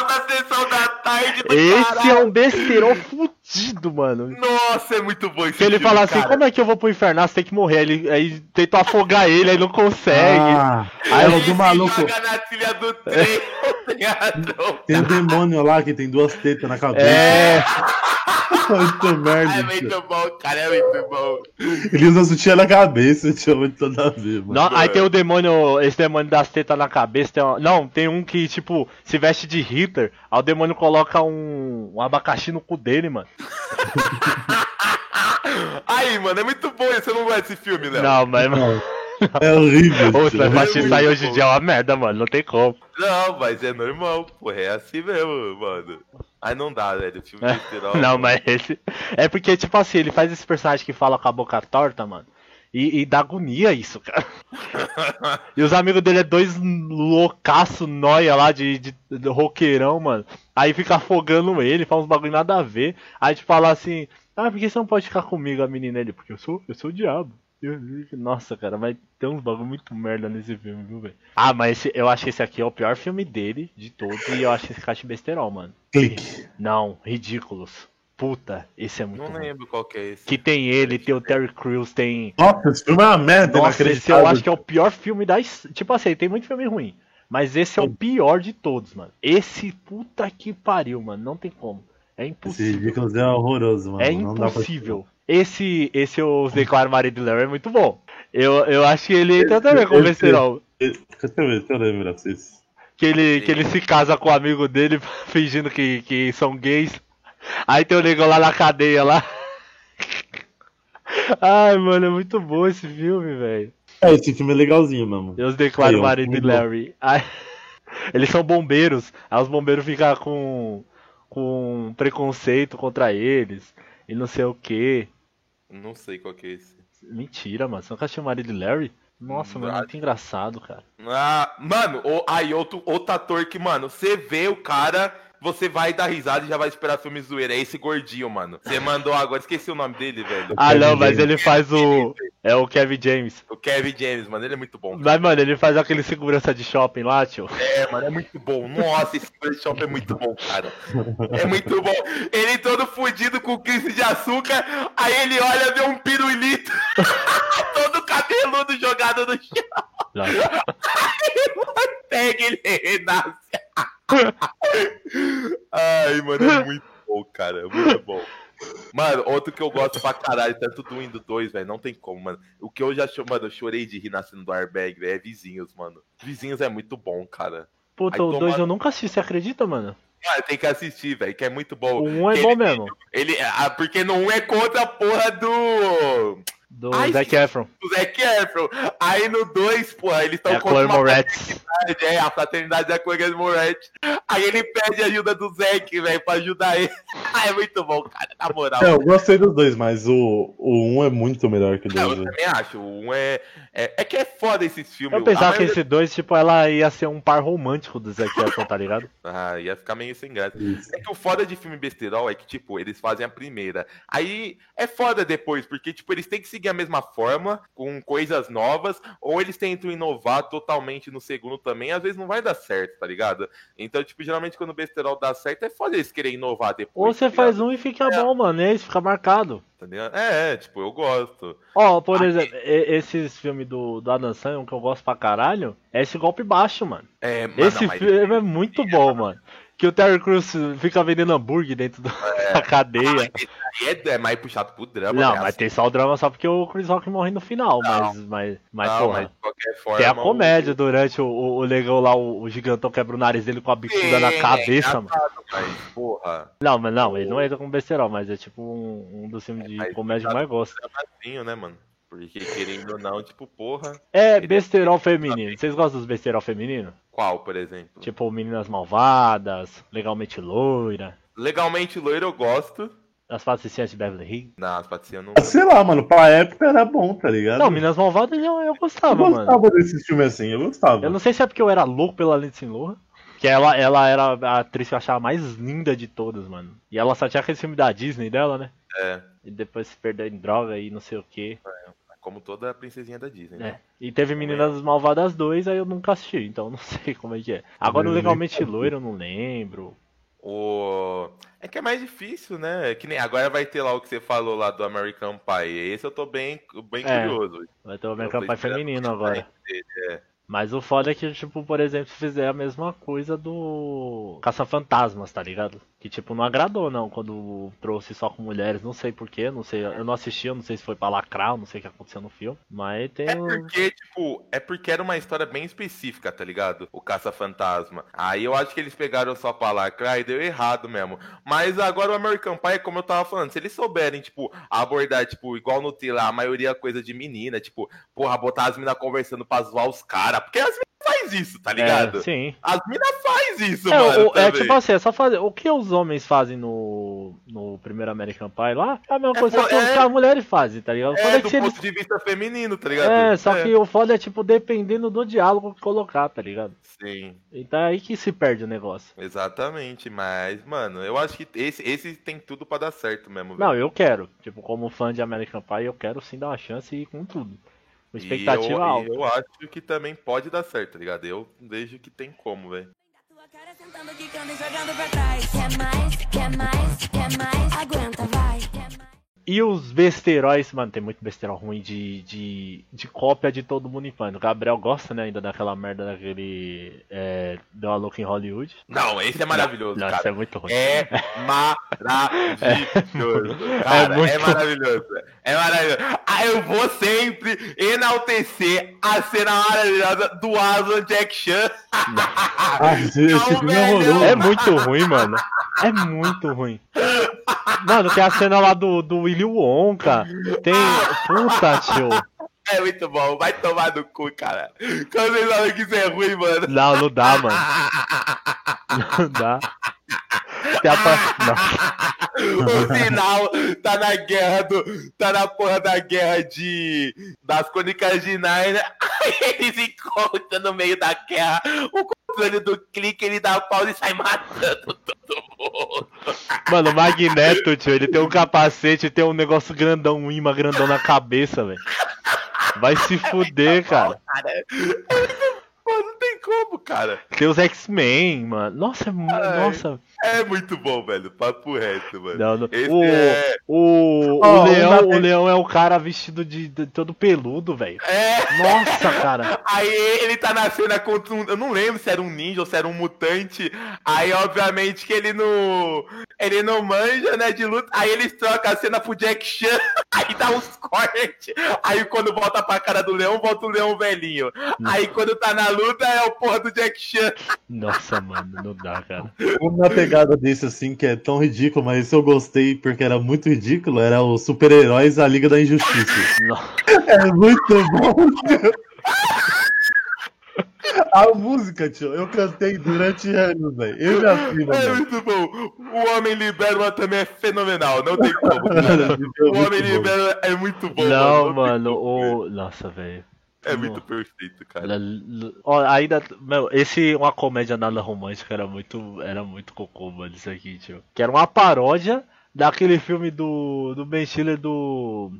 Speaker 5: Na sessão da tarde do
Speaker 4: Esse
Speaker 5: caralho.
Speaker 4: é um besteirão fudido, mano.
Speaker 5: Nossa, é muito bom esse
Speaker 4: Que ele
Speaker 5: filme,
Speaker 4: fala assim,
Speaker 5: cara.
Speaker 4: como é que eu vou pro inferno? Ah, você tem que morrer. Ele, aí tenta afogar ele, aí não consegue.
Speaker 6: Ah,
Speaker 4: Aí
Speaker 6: é
Speaker 4: ele
Speaker 6: o do maluco.
Speaker 5: joga na trilha do trem, *laughs* tá?
Speaker 6: Tem o demônio lá que tem duas tetas na cabeça.
Speaker 4: É, *laughs*
Speaker 6: Muito merda.
Speaker 5: É
Speaker 6: tio.
Speaker 5: muito bom, cara, é muito bom.
Speaker 6: Ele usa sutiã na cabeça, tinha muito nada a ver, mano.
Speaker 4: não, aí tem o demônio, esse demônio das tetas na cabeça. Tem uma- não, tem um que, tipo, se veste de Hitler. Aí o demônio coloca um, um abacaxi no cu dele, mano. *laughs*
Speaker 5: Aí, mano, é muito bom esse. Você não gosta desse filme, Léo?
Speaker 4: Não, mas.
Speaker 6: Não, É horrível.
Speaker 4: Ô,
Speaker 6: tio.
Speaker 4: se
Speaker 5: muito
Speaker 4: sair hoje em
Speaker 5: bom.
Speaker 4: dia é uma merda, mano. Não tem como.
Speaker 5: Não, mas é normal, porra, é assim mesmo, mano. Aí não dá, velho, o filme de. *laughs*
Speaker 4: Não, mas esse. É porque, tipo assim, ele faz esse personagem que fala com a boca torta, mano. E, e dá agonia isso, cara. e os amigos dele é dois loucaço noia lá de, de, de roqueirão, mano. Aí fica afogando ele, faz uns bagulho nada a ver. Aí te fala assim, ah, por que você não pode ficar comigo, a menina? Ele, porque eu sou, eu sou o diabo. Eu- Nossa, cara, vai ter uns bagulho muito merda nesse filme, viu, velho? Ah, mas esse- eu acho que esse aqui é o pior filme dele, de todos, e eu acho esse caixa besterol, mano.
Speaker 6: Clique.
Speaker 4: Não, ridículos. Puta, esse é muito
Speaker 5: Não
Speaker 4: bom.
Speaker 5: lembro qual que é esse.
Speaker 4: Que tem ele, tem o Terry Crews, tem.
Speaker 6: Nossa, esse filme é uma merda,
Speaker 4: Nossa, esse eu acho que é o pior filme da. Tipo assim, tem muito filme ruim. Mas esse é o pior de todos, mano. Esse puta que pariu, mano. Não tem como. É
Speaker 6: Esse
Speaker 4: impossível.
Speaker 6: Ridículos é horroroso, mano.
Speaker 4: É
Speaker 6: Não dá pra-
Speaker 4: impossível. Esse, esse eu declaro marido de Larry é muito bom. Eu, eu acho que ele entra também
Speaker 6: Esse-
Speaker 4: besterol.
Speaker 6: Deixa eu ver, deixa eu lembrar vocês.
Speaker 4: Que ele, que ele se casa com o amigo dele, *laughs* fingindo que, que são gays. Aí tem o nego lá na cadeia lá. *laughs* Ai, mano, é muito bom esse filme, velho.
Speaker 6: É, esse filme é legalzinho mesmo.
Speaker 4: Deus declara
Speaker 6: Aí,
Speaker 4: o marido
Speaker 6: bom.
Speaker 4: Larry. Aí, *laughs* eles são bombeiros. Aí os bombeiros ficam com, com preconceito contra eles. E não sei o que.
Speaker 5: Não sei qual que é esse.
Speaker 4: Mentira, mano. Você nunca assistiu o marido de Larry? Nossa, mano, é muito engraçado, cara.
Speaker 5: Ah, mano, o, aí outro, outro ator que, mano, você vê o cara, você vai dar risada e já vai esperar filme zoeira. É esse gordinho, mano. Você mandou agora, esqueci o nome dele, velho.
Speaker 4: Ah, não, mas ele faz o. É o Kevin James.
Speaker 5: O Kevin James, mano, ele é muito bom.
Speaker 4: Mas, mano, ele faz aquele segurança de shopping lá, tio.
Speaker 5: É, mano, é muito bom. Nossa, esse First Shop é muito bom, cara. É muito bom. Ele todo fudido com crise de açúcar, aí ele olha, vê um pirulito, *laughs* todo cabeludo jogado no chão.
Speaker 4: Já. *laughs*
Speaker 5: Pega ele renasce. Ai, mano, é muito bom, cara. É muito bom. Mano, outro que eu gosto pra caralho, tanto do 1 e do 2, velho, não tem como, mano. O que eu já cho- mano, eu chorei de rir nascendo do airbag, velho, é Vizinhos, mano. Vizinhos é muito bom, cara.
Speaker 4: Puta,
Speaker 5: Aí
Speaker 4: o
Speaker 5: toma-
Speaker 4: 2 eu nunca assisti, você acredita, mano?
Speaker 5: Cara, tem que assistir, velho, que é muito bom.
Speaker 4: O 1 é
Speaker 5: Ele-
Speaker 4: bom mesmo.
Speaker 5: Ele, ah, porque no 1 é contra a porra do,
Speaker 4: Do
Speaker 5: Ai,
Speaker 4: Zac Efron.
Speaker 5: do Zac Efron. Aí no 2, porra, eles estão
Speaker 4: É a Chloe Moretz.
Speaker 5: fraternidade, é, a fraternidade da Chloe Moretz. Aí ele pede ajuda do Zac, velho, pra ajudar ele. *laughs* Ah, é muito bom, cara, na moral.
Speaker 6: É, eu gostei dos dois, mas o, o 1 é muito melhor que o
Speaker 5: Não,
Speaker 6: 2.
Speaker 5: eu também acho. O 1 é, é. É que é foda esses filmes.
Speaker 4: Eu pensava que esse 2, tipo, ela ia ser um par romântico do Zac Efron, tá ligado? *laughs*
Speaker 5: Ah, ia ficar meio sem graça. É que o foda de filme besterol é que, tipo, eles fazem a primeira. Aí é foda depois, porque, tipo, eles têm que seguir a mesma forma, com coisas novas, ou eles tentam inovar totalmente no segundo também, às vezes não vai dar certo, tá ligado? Então, tipo, geralmente quando o besterol dá certo, é foda eles querem inovar depois.
Speaker 4: Ou você
Speaker 5: tá
Speaker 4: faz
Speaker 5: ligado?
Speaker 4: um e fica bom, mano, e aí fica marcado.
Speaker 5: É, é, tipo, eu gosto.
Speaker 4: Ó, por exemplo, esses filmes do, do Adam Sandler, que eu gosto pra caralho, é esse golpe baixo, mano.
Speaker 5: É, mano,
Speaker 4: Esse
Speaker 5: mas-
Speaker 4: filme é muito bom, mano. Que o Terry Crews fica vendendo hambúrguer dentro do- *laughs* da cadeia.
Speaker 5: Aí é, é mais puxado pro drama,
Speaker 4: Não,
Speaker 5: né?
Speaker 4: mas tem só o drama só porque o Chris Rock morre no final, mas, mas, mas
Speaker 5: Não,
Speaker 4: porra.
Speaker 5: mas de qualquer forma.
Speaker 4: Tem a
Speaker 5: o-
Speaker 4: comédia durante o, o, o legão lá, o, o gigantão quebra o nariz dele com a bicuda na
Speaker 5: É,
Speaker 4: cabeça,
Speaker 5: é
Speaker 4: mano.
Speaker 5: Mas, porra,
Speaker 4: Não, mas não, ele não entra como besterol, mas é tipo um, um dos filmes de
Speaker 5: mas
Speaker 4: comédia que eu mais gosto.
Speaker 5: dramazinho, né, mano? Porque querendo ou não, tipo, porra.
Speaker 4: É besterol feminino. Vocês gostam dos besterol feminino?
Speaker 5: Qual, por exemplo?
Speaker 4: Tipo Meninas Malvadas, Legalmente Loira,
Speaker 5: Legalmente loiro eu gosto.
Speaker 4: As Patricinhas de Beverly Hills.
Speaker 5: Não, as patricinhas não.
Speaker 6: Sei lá, mano, pra época era bom, tá ligado?
Speaker 4: Não, Meninas Malvadas eu, eu
Speaker 6: eu
Speaker 4: gostava, mano.
Speaker 6: gostava desses filmes assim, eu gostava.
Speaker 4: Eu não sei se é porque eu era louco pela Lindsay Lohan. Que ela, ela era a atriz que eu achava mais linda de todas, mano. E ela só tinha aquele filme da Disney dela, né?
Speaker 5: É,
Speaker 4: E depois se perdeu em droga e não sei o que.
Speaker 5: Como toda princesinha da Disney,
Speaker 4: É.
Speaker 5: né?
Speaker 4: E teve Meninas Malvadas 2, aí eu nunca assisti, então não *laughs* sei como é que é. Agora o Legalmente. Loiro eu não lembro.
Speaker 5: O... É que é mais difícil, né? É que nem agora vai ter lá o que você falou lá do American Pie. Esse eu tô bem, bem
Speaker 4: É.
Speaker 5: curioso.
Speaker 4: Vai ter o American Pie feminino agora.
Speaker 5: dele, é.
Speaker 4: Mas o foda é que, tipo, por exemplo, se fizer a mesma coisa do Caça-Fantasmas, tá ligado? Que, tipo, não agradou, não, quando trouxe só com mulheres. Não sei porquê, não sei. Eu não assisti, eu não sei se foi pra lacrar, não sei o que aconteceu no filme. Mas tem
Speaker 5: É porque, tipo, é porque era uma história bem específica, tá ligado? O Caça-Fantasma. Aí eu acho que eles pegaram só pra lacrar e deu errado mesmo. Mas agora o American Pie, como eu tava falando, se eles souberem, tipo, abordar, tipo, igual no trailer, a maioria é coisa de menina, tipo, porra, botar as minas conversando pra zoar os caras. Porque as faz isso, tá ligado?
Speaker 4: É, sim.
Speaker 5: As minas faz isso,
Speaker 4: É,
Speaker 5: mano.
Speaker 4: o- é tipo assim, é só fazer. O que os homens fazem no, no primeiro American Pie lá é a mesma
Speaker 5: É,
Speaker 4: coisa
Speaker 5: pô,
Speaker 4: que,
Speaker 5: é-
Speaker 4: que as mulheres fazem, tá ligado?
Speaker 5: É,
Speaker 4: é
Speaker 5: do
Speaker 4: se eles.
Speaker 5: ponto de vista feminino, tá ligado?
Speaker 4: É, só que o foda é, tipo, dependendo do diálogo que colocar, tá ligado?
Speaker 5: Sim,
Speaker 4: Então é aí que se perde o negócio.
Speaker 5: exatamente. Mas, mano, eu acho que esse, esse tem tudo pra dar certo mesmo, velho.
Speaker 4: Não, eu quero. Tipo, como fã de American Pie, eu quero sim dar uma chance e ir com tudo. Com expectativa
Speaker 5: e eu,
Speaker 4: alta.
Speaker 5: e eu acho que também pode dar certo, tá ligado? Eu vejo que tem como, velho.
Speaker 7: Quer mais, quer mais, quer mais. Aguenta, vai.
Speaker 4: E os besteróis, mano, tem muito besterol ruim de, de, de cópia de todo mundo em pânico. O Gabriel gosta, né, ainda daquela merda daquele. É, Deu a louca em Hollywood.
Speaker 5: Não, esse é maravilhoso,
Speaker 4: Nossa,
Speaker 5: cara.
Speaker 4: é muito ruim.
Speaker 5: É maravilhoso. *laughs* Cara, é,
Speaker 4: muito-
Speaker 5: maravilhoso. É maravilhoso. Ah, eu vou sempre enaltecer a cena maravilhosa do Aslan Jack Chan.
Speaker 6: Ah, esse, esse *laughs*
Speaker 5: Não,
Speaker 6: filme é horroroso.
Speaker 4: É muito ruim, mano. É muito ruim. Mano, tem a cena lá do, do Willy Wonka. Tem. Puta, tio.
Speaker 5: É muito bom, vai tomar no cu, cara. Quando vocês falam que isso é ruim, mano.
Speaker 4: Não, não dá, mano. *laughs* Não dá. Tem a. *laughs*
Speaker 5: O final tá na guerra do. tá na porra da guerra de. das crônicas de Narnia. *laughs* Eles encontram no meio da guerra o controle do clique, ele dá pausa e sai matando todo mundo.
Speaker 4: Mano, o Magneto, tio, ele tem um capacete, tem um negócio grandão, um imã grandão na cabeça, velho. Vai se fuder, cara. *laughs*
Speaker 5: Cara, tem como, cara.
Speaker 4: Tem os X-Men, mano. Nossa, é muito.
Speaker 5: Ai.
Speaker 4: Nossa.
Speaker 5: É muito bom, velho. Papo reto, mano.
Speaker 4: Não, não.
Speaker 5: Esse
Speaker 4: O,
Speaker 5: é.
Speaker 4: o,
Speaker 6: Ó,
Speaker 4: o, leão, o leão é o cara vestido de, de todo peludo, velho.
Speaker 5: É.
Speaker 4: Nossa, cara. *laughs*
Speaker 5: Aí ele tá na cena contra um. Eu não lembro se era um ninja ou se era um mutante. Aí, obviamente, que ele não. Ele não manja, né, de luta. Aí eles trocam a cena pro Jack Chan. *laughs* Aí dá uns cortes. Aí quando volta pra cara do leão, volta o leão velhinho. Aí quando tá na luta, é o porra do Jack Chan.
Speaker 4: Nossa, mano, não dá, cara.
Speaker 6: Uma pegada desse, assim, que é tão ridículo, mas esse eu gostei porque era muito ridículo, era os super-heróis da Liga da Injustiça.
Speaker 4: Não.
Speaker 6: É muito bom, tio. A música, tio, eu cantei durante anos, velho. Eu já fiz,
Speaker 5: É
Speaker 6: mano.
Speaker 5: muito bom. O Homem Libérula também é fenomenal. Não tem como. *laughs* cara. O Homem Libérula é muito bom.
Speaker 4: Não,
Speaker 5: mano.
Speaker 4: mano, o. Nossa, velho.
Speaker 5: É muito perfeito, cara.
Speaker 4: Ó, ainda. Meu, esse uma comédia nada romântica era muito. Era muito cocô, mano, isso aqui, tio. Que era uma paródia daquele filme do. do Ben Stiller do.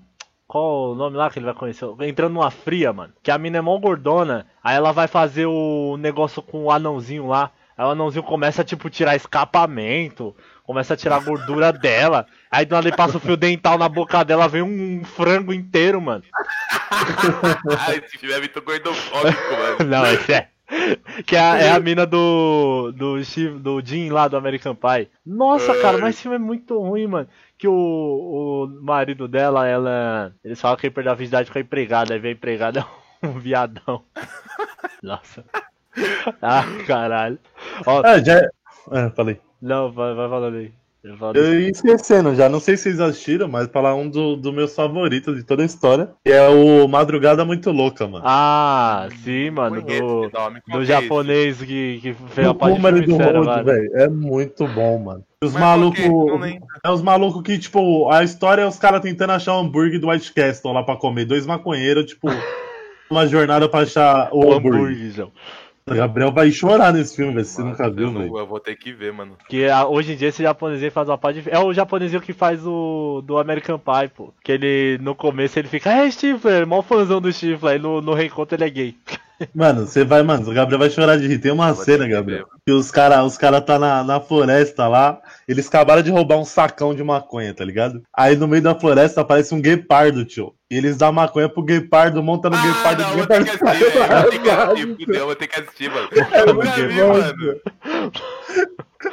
Speaker 4: Qual o nome lá que ele vai conhecer? Entrando numa fria, mano. Que a mina é mó gordona. Aí ela vai fazer o negócio com o anãozinho lá. Aí o anãozinho começa a, tipo, tirar escapamento. Começa a tirar a gordura *laughs* dela. Aí do nada ele passa o fio dental na boca dela, vem um frango inteiro, mano. *laughs*
Speaker 5: Ah, esse filme é muito gordofóbico, mano. *laughs*
Speaker 4: Não, esse é. Que é, a- é a mina do. Do, Steve- do Jim lá do American Pie. Nossa, cara, mas esse filme é muito ruim, mano. Que o, o marido dela, ela. Eles falam que ele perdeu a virgindade com a empregada. Aí vem a empregada é *laughs* um viadão. Nossa. Ah, caralho. Ó,
Speaker 6: Ah, já. É, falei.
Speaker 4: não, vai, vai falando aí. Eu
Speaker 6: ia esquecendo já, não sei se vocês assistiram, mas falar um dos do meus favoritos de toda a história, que é o Madrugada Muito Louca, mano.
Speaker 4: Ah, sim, mano.
Speaker 5: Conheço
Speaker 4: Do, do japonês que, que fez a parte
Speaker 6: do Road,
Speaker 4: velho.
Speaker 6: é muito bom, mano. Os malucos. É os malucos que, tipo, a história é os caras tentando achar o hambúrguer do White Castle lá pra comer. Dois maconheiros, tipo, *laughs* uma jornada pra achar o,
Speaker 4: O
Speaker 6: hambúrguer.
Speaker 4: hambúrguer, *laughs*
Speaker 6: Gabriel vai chorar nesse filme, velho. Você nunca viu, velho.
Speaker 5: eu vou ter que ver, mano.
Speaker 4: Que a- hoje em dia esse japonesinho faz uma parte de... É o japonesinho que faz o do American Pie, pô. Que ele, no começo, ele fica, é Stifler, mó fãzão do Stifler. Aí no, no reencontro ele é gay. *laughs*
Speaker 6: Mano, você vai, mano, o Gabriel vai chorar de rir. Tem uma
Speaker 5: Eu
Speaker 6: cena, Gabriel, que os caras os cara tá na, na floresta lá, eles acabaram de roubar um sacão de maconha, tá ligado? Aí no meio da floresta aparece um guepardo, tio. E eles dão maconha pro guepardo, monta no
Speaker 5: Ah,
Speaker 6: guepardo,
Speaker 5: não, vou ter que
Speaker 6: guepardo
Speaker 5: assistir, velho. Vou ter que assistir, *laughs* fudeu, vou ter que assistir, mano. Eu nunca vi, mano.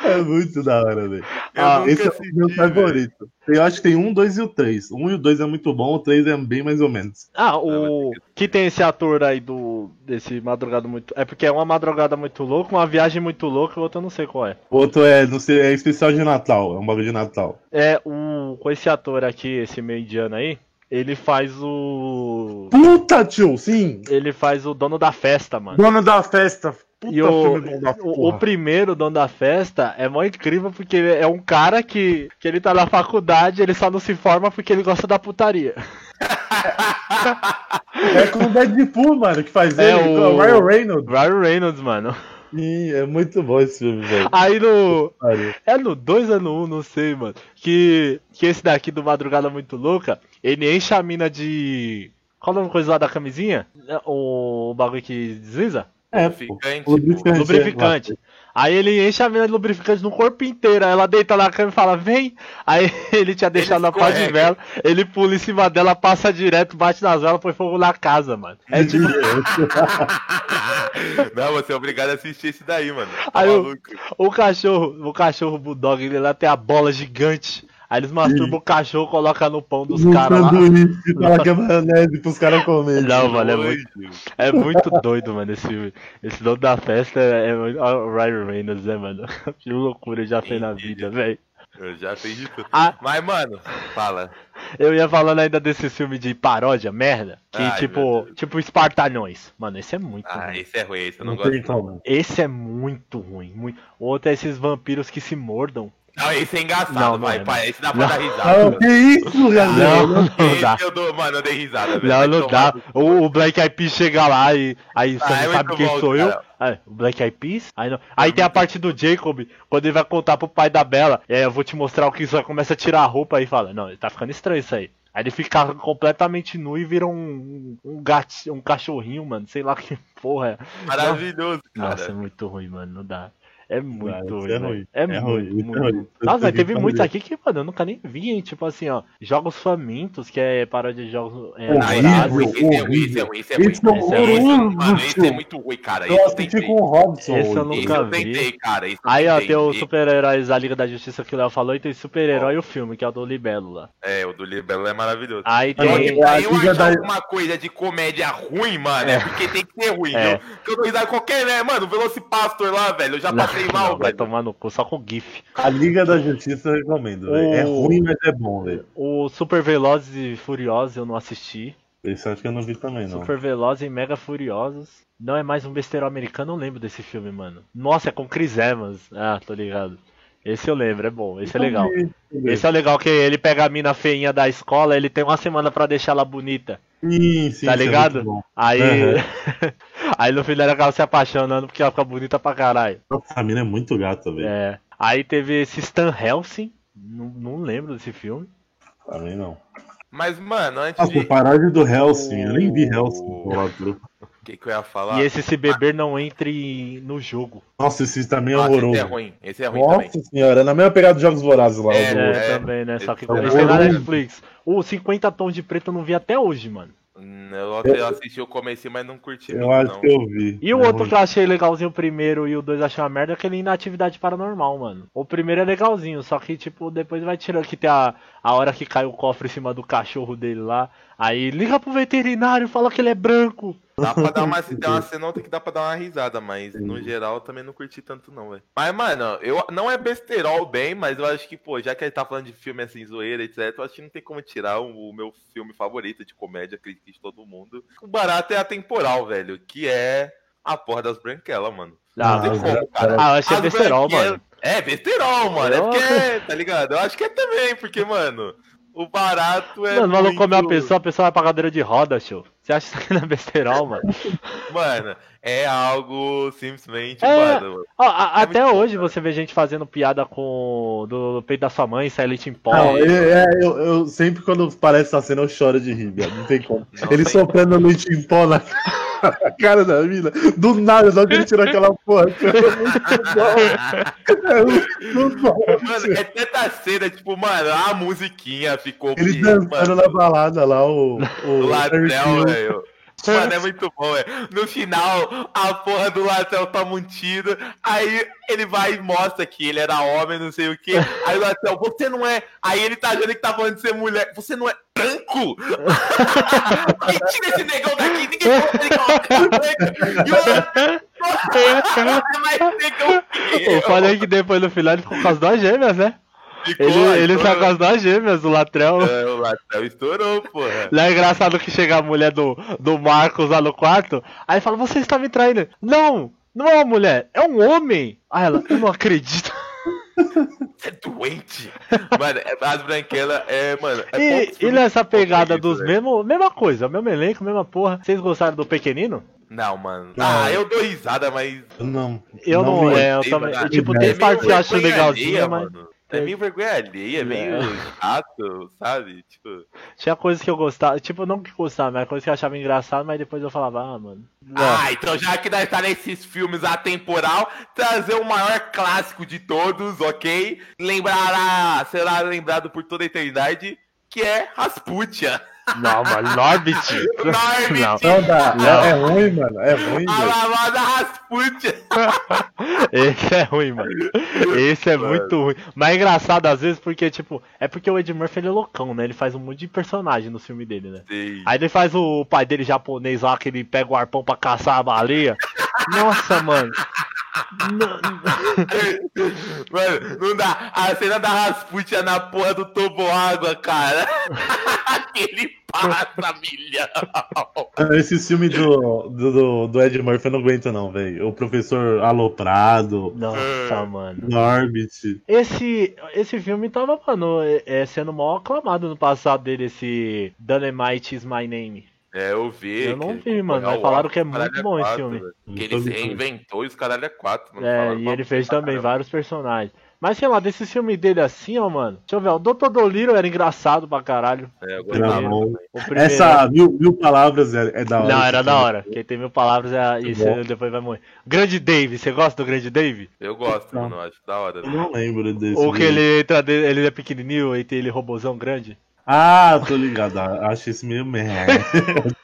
Speaker 6: É muito da hora, velho.
Speaker 4: Ah,
Speaker 6: Esse é o meu favorito. Eu acho que tem um, dois e o três. Um e o dois é muito bom, o três é bem mais ou menos.
Speaker 4: Ah, o... Que tem esse ator aí do... Desse Madrugada Muito... É porque é uma Madrugada Muito Louca, uma Viagem Muito Louca, e outra eu não sei qual é.
Speaker 6: O outro é, não sei, é especial de Natal, é um bagulho de Natal.
Speaker 4: É, o... Com esse ator aqui, esse meio indiano aí, ele faz o...
Speaker 6: Puta, tio, sim!
Speaker 4: Ele faz o dono da festa, mano.
Speaker 6: Dono da festa. Puta
Speaker 4: E o,
Speaker 6: da
Speaker 4: o, o primeiro dono da festa é mó incrível porque é um cara que, que ele tá na faculdade, ele só não se forma porque ele gosta da putaria. *laughs*
Speaker 6: É com o Deadpool, mano, que faz
Speaker 4: É
Speaker 6: ele,
Speaker 4: o-
Speaker 6: o Ryan Reynolds.
Speaker 4: Ryan Reynolds, mano.
Speaker 6: Sim, é muito bom esse filme, velho.
Speaker 4: Aí no. É no 2 ou no 1, não sei, mano. Que, que esse daqui do Madrugada Muito Louca, ele enche a mina de. Qual é o nome coisa lá da camisinha? É, O, o bagulho que desliza?
Speaker 6: É, pô.
Speaker 5: Lubrificante.
Speaker 6: Lubrificante.
Speaker 4: Lubrificante. Aí ele enche a mina de lubrificante no corpo inteiro. Aí ela deita na cama e fala, vem. Aí *laughs* ele tinha deixado a pá de vela. Ele pula em cima dela, passa direto, bate nas velas, põe fogo na casa, mano. É tipo. *laughs*
Speaker 5: Não, você é obrigado a assistir esse daí, mano. Tá
Speaker 4: Aí
Speaker 5: maluco?
Speaker 4: O cachorro, o cachorro bulldog, ele lá tem a bola gigante. Aí eles masturbam o cachorro, colocam no pão dos caras lá.
Speaker 6: que é maionese pros caras *laughs* comerem.
Speaker 4: Não, mano, é muito, é muito doido, mano, esse filme. Esse dono da festa é muito- ó, o Ryan Reynolds, né, mano? *laughs* Que loucura ele já fez na vida, velho.
Speaker 5: Eu já fiz de tudo.
Speaker 4: Ah.
Speaker 5: Mas, mano, fala.
Speaker 4: Eu ia falando ainda desse filme de paródia, merda. Que
Speaker 5: Ai,
Speaker 4: tipo, tipo Espartalhões. Mano, esse é muito
Speaker 5: Ah,
Speaker 4: ruim.
Speaker 5: esse é ruim, esse eu não,
Speaker 6: Não
Speaker 5: gosto.
Speaker 6: tem como.
Speaker 4: Esse é muito ruim. Muito... O outro é esses vampiros que se mordam.
Speaker 5: Não, esse é engraçado,
Speaker 4: Não, não
Speaker 5: vai,
Speaker 4: é,
Speaker 5: pai.
Speaker 4: não.
Speaker 5: Esse dá pra
Speaker 4: Não.
Speaker 5: dar
Speaker 6: Ah,
Speaker 5: risada.
Speaker 6: que isso, galera?
Speaker 4: Não, não dá.
Speaker 5: Esse eu dou, mano, eu dei risada. velho.
Speaker 4: Não, não dá. O, o Black Eyed Peas chega lá e aí você
Speaker 5: Ah, é
Speaker 4: não sabe
Speaker 5: muito
Speaker 4: quem
Speaker 5: bom,
Speaker 4: sou eu.
Speaker 5: cara.
Speaker 4: Ah, o Black Eyed Peas? Aí, não. aí tem a parte do Jacob, quando ele vai contar pro pai da Bela, é, eu vou te mostrar o que isso aí, começa a tirar a roupa e fala, não, tá ficando estranho isso aí. Aí ele fica completamente nu e vira um, um gato, um cachorrinho, mano, sei lá que porra é.
Speaker 5: Maravilhoso, cara.
Speaker 4: Nossa, é muito ruim, mano, não dá. É muito
Speaker 6: isso
Speaker 4: ruim,
Speaker 6: é ruim.
Speaker 4: É,
Speaker 6: É
Speaker 4: muito,
Speaker 6: ruim, isso é
Speaker 4: muito.
Speaker 6: ruim.
Speaker 4: Nossa, mas teve
Speaker 6: que
Speaker 4: aqui que, mano, eu nunca nem vi, hein? Tipo assim, ó, Jogos Famintos, que é paródia de jogos é,
Speaker 6: Horrível,
Speaker 5: Ah, esse é ruim, esse é ruim, esse é
Speaker 6: horrível.
Speaker 5: ruim, esse é ruim.
Speaker 6: Esse é
Speaker 5: é
Speaker 6: horroroso,
Speaker 5: mano, esse é muito ruim, cara.
Speaker 6: Eu
Speaker 5: Esse eu
Speaker 6: assisti com o Robson.
Speaker 4: Esse eu nunca
Speaker 5: eu
Speaker 4: vi.
Speaker 5: tentei, cara.
Speaker 4: Aí, ó, tem os super-heróis da Liga da Justiça que o Léo falou e tem super-herói o filme, que é o do Libélula.
Speaker 5: É, o do Libelo é maravilhoso.
Speaker 4: Aí tem.
Speaker 6: eu-
Speaker 5: acho alguma coisa de comédia ruim, mano, é, porque tem que ser ruim,
Speaker 4: É.
Speaker 5: viu? Porque eu dou risada qualquer, né, mano, o Velocipastor lá, velho, eu já
Speaker 4: Não,
Speaker 5: passei mal,
Speaker 4: não, vai tomar no cu, só com GIF.
Speaker 6: A Liga da Justiça eu recomendo, velho. É ruim, mas é bom, velho.
Speaker 4: O Super Velozes e Furiosos eu não assisti.
Speaker 6: Esse eu acho que eu não vi também, não.
Speaker 4: Super Velozes e Mega Furiosos. Não é mais um besteiro americano, eu não lembro desse filme, mano. Nossa, é com Chris Evans. Ah, tô ligado. Esse eu lembro, é bom, esse é legal. Esse é legal que ele pega a mina feinha da escola, ele tem uma semana pra deixar ela bonita.
Speaker 6: Sim, sim,
Speaker 4: Tá
Speaker 6: é
Speaker 4: ligado?
Speaker 6: bom.
Speaker 4: Aí.
Speaker 6: Uhum. *laughs*
Speaker 4: aí no final ela acaba se apaixonando porque ela fica bonita pra caralho.
Speaker 6: Nossa, a mina é muito gata, velho.
Speaker 4: É. Aí teve esse Stan Helsing. Não, não lembro desse filme.
Speaker 6: Também não.
Speaker 5: Mas, mano, antes
Speaker 6: Nossa,
Speaker 5: de...
Speaker 6: paródia do Helsing. Eu nem vi Helsing.
Speaker 5: Que que eu ia falar?
Speaker 4: E esse Se Beber Não Entre no Jogo.
Speaker 6: Nossa, esse também é
Speaker 5: Nossa,
Speaker 6: horroroso.
Speaker 5: esse é ruim, esse é ruim
Speaker 6: Nossa
Speaker 5: também.
Speaker 6: senhora, é na mesma pegada dos Jogos Vorazes lá.
Speaker 5: É,
Speaker 4: É,
Speaker 5: é.
Speaker 4: também, né? Só que
Speaker 5: é
Speaker 4: esse tem na. Netflix. O 50 Tons de Preto eu não vi até hoje, mano.
Speaker 5: Hum, Eu, eu assisti o começo, mas não curti
Speaker 6: Eu
Speaker 5: muito,
Speaker 6: acho
Speaker 5: não.
Speaker 6: que eu vi.
Speaker 4: E o
Speaker 6: É
Speaker 4: outro
Speaker 6: ruim.
Speaker 4: que eu achei legalzinho o primeiro e o dois achei uma merda é aquele Inatividade Paranormal, mano. O primeiro é legalzinho, só que, tipo, depois vai tirando que tem a, a hora que cai o cofre em cima do cachorro dele lá. Aí liga pro veterinário, fala que ele é branco.
Speaker 5: Dá pra dar uma, *laughs* tem uma cenota que dá pra dar uma risada, mas no geral eu também não curti tanto não, velho. Mas, mano, eu, não é besterol bem, mas eu acho que, pô, já que ele tá falando de filme assim, zoeira, etc, eu acho que não tem como tirar o, o meu filme favorito de comédia, acredito que de todo mundo. O barato é atemporal, velho, que é a porra das branquelas, mano.
Speaker 4: Ah,
Speaker 5: Não tem como,
Speaker 6: é-
Speaker 5: cara.
Speaker 4: Ah, eu achei
Speaker 5: As
Speaker 4: besterol, mano.
Speaker 5: É, besterol, mano. É porque é, tá ligado? Eu acho que é também, porque, mano, o barato é.
Speaker 4: Mano, o maluco come uma
Speaker 5: muito-
Speaker 4: pessoa, a pessoa vai pra cadeira de roda, show. Você acha isso aqui não é besterol, mano? *laughs*
Speaker 5: Mano, é algo simplesmente,
Speaker 4: É.
Speaker 5: mano.
Speaker 4: Ó, a- até
Speaker 5: muito bom,
Speaker 4: hoje você vê gente fazendo piada com do peito da sua mãe, Silent em pó.
Speaker 6: Não, é, é, eu, eu- sempre quando parece essa cena eu choro de rir, velho. Não tem como.
Speaker 5: Não
Speaker 6: ele soprando a noite em pó na na cara da mina. Do nada, só que ele tirou aquela porra. *laughs* É muito bom.
Speaker 5: Mano, é tanta cena, tipo, mano, a musiquinha ficou.
Speaker 6: Ele dançando
Speaker 5: mano,
Speaker 6: na balada lá, o.
Speaker 5: o
Speaker 6: o Harry
Speaker 5: velho. Mano, é muito bom, velho. No final, a porra do Latrell toma um tiro, aí ele vai e mostra que ele era homem, não sei o que. Aí o Latrell, você não é. Aí ele tá achando que tá falando de ser mulher. Você não é branco? *laughs* aí tira esse negão daqui, ninguém pode ele coloca branco. E o Latrell *laughs* é mais negão que
Speaker 4: Eu
Speaker 5: eu.
Speaker 4: falei que depois no final ele ficou com as duas gêmeas, né?
Speaker 5: Ficou,
Speaker 4: Ele, ele saiu com as duas gêmeas, o Latrell.
Speaker 5: É, o Latrell estourou, porra.
Speaker 4: Lá é engraçado que chega a mulher do, do Marcos lá no quarto, aí fala, você está me traindo. Não, não é uma mulher, é um homem. Aí ela, eu não acredito. *laughs*
Speaker 5: Você é doente. Mano, é- as branquelas é, mano. É
Speaker 4: E, e nessa pegada dos
Speaker 5: velho.
Speaker 4: mesmos, mesma coisa, mesmo elenco, mesma porra. Vocês gostaram do Pequenino?
Speaker 5: Não, mano.
Speaker 6: Não.
Speaker 5: Ah, eu dou risada, mas.
Speaker 6: Não.
Speaker 4: Eu não,
Speaker 6: vi.
Speaker 4: é, eu também. tipo, tem parte que eu acho legalzinha, mas.
Speaker 5: mano. É meio vergonha alheia, é meio chato, sabe? Tipo.
Speaker 4: Tinha coisas que eu gostava, tipo, não que gostava, mas coisas que eu achava engraçado, mas depois eu falava, ah, mano. não.
Speaker 5: Ah, então já que nós tá nesses filmes atemporal, trazer o maior clássico de todos, ok? Lembrará, será lembrado por toda a eternidade, que é Rasputia.
Speaker 4: Não, mano, Norbit.
Speaker 5: Norbit.
Speaker 4: Não.
Speaker 6: Não dá.
Speaker 4: Não.
Speaker 6: É, é ruim, mano. É ruim,
Speaker 5: A
Speaker 6: velho.
Speaker 5: lavada Rasputia. *laughs*
Speaker 4: Esse é ruim, mano. Esse é
Speaker 5: Mano.
Speaker 4: muito ruim. Mas é engraçado às vezes porque, tipo, é porque o Ed Murphy ele é loucão, né? Ele faz um monte de personagem no filme dele, né?
Speaker 5: Sim.
Speaker 4: Aí ele faz o pai dele japonês lá, que ele pega o arpão pra caçar a baleia. Nossa, mano. Não- *laughs*
Speaker 5: Mano, não dá. A cena da Rasputia na porra do toboágua, cara. *laughs* Ele passa milhão.
Speaker 6: Esse filme do, do, do, do Ed Murphy eu não aguento, não, velho. O professor Aloprado,
Speaker 4: Nossa, mano.
Speaker 6: Norbit.
Speaker 4: Esse, esse filme tava, mano, é, é, sendo mal aclamado no passado dele, esse Dynamite is My Name.
Speaker 5: É, eu vi.
Speaker 4: Eu não
Speaker 5: que
Speaker 4: vi, mano, mas falaram
Speaker 5: ar,
Speaker 4: que é muito bom esse
Speaker 5: quatro,
Speaker 4: filme.
Speaker 5: Que ele reinventou e os caralho é quatro, mano.
Speaker 4: É, e ele fez
Speaker 5: caramba.
Speaker 4: também vários personagens. Mas sei lá, desse filme dele assim, ó, mano. Deixa eu ver, o Dr. Dolittle era engraçado pra caralho.
Speaker 5: É, eu
Speaker 4: primeiro.
Speaker 6: Essa mil, mil palavras é, é da hora.
Speaker 4: Não, era da hora. Quem tem mil palavras é isso,
Speaker 6: bom.
Speaker 4: depois vai morrer. Grande Dave, você gosta do Grande Dave?
Speaker 5: Eu gosto,
Speaker 6: Não.
Speaker 5: mano. Acho da hora.
Speaker 6: Eu não lembro desse.
Speaker 4: Ou que ele entra, ele é pequenininho e tem ele robôzão grande?
Speaker 6: Ah, tô ligado. *laughs* Acho esse meio merda.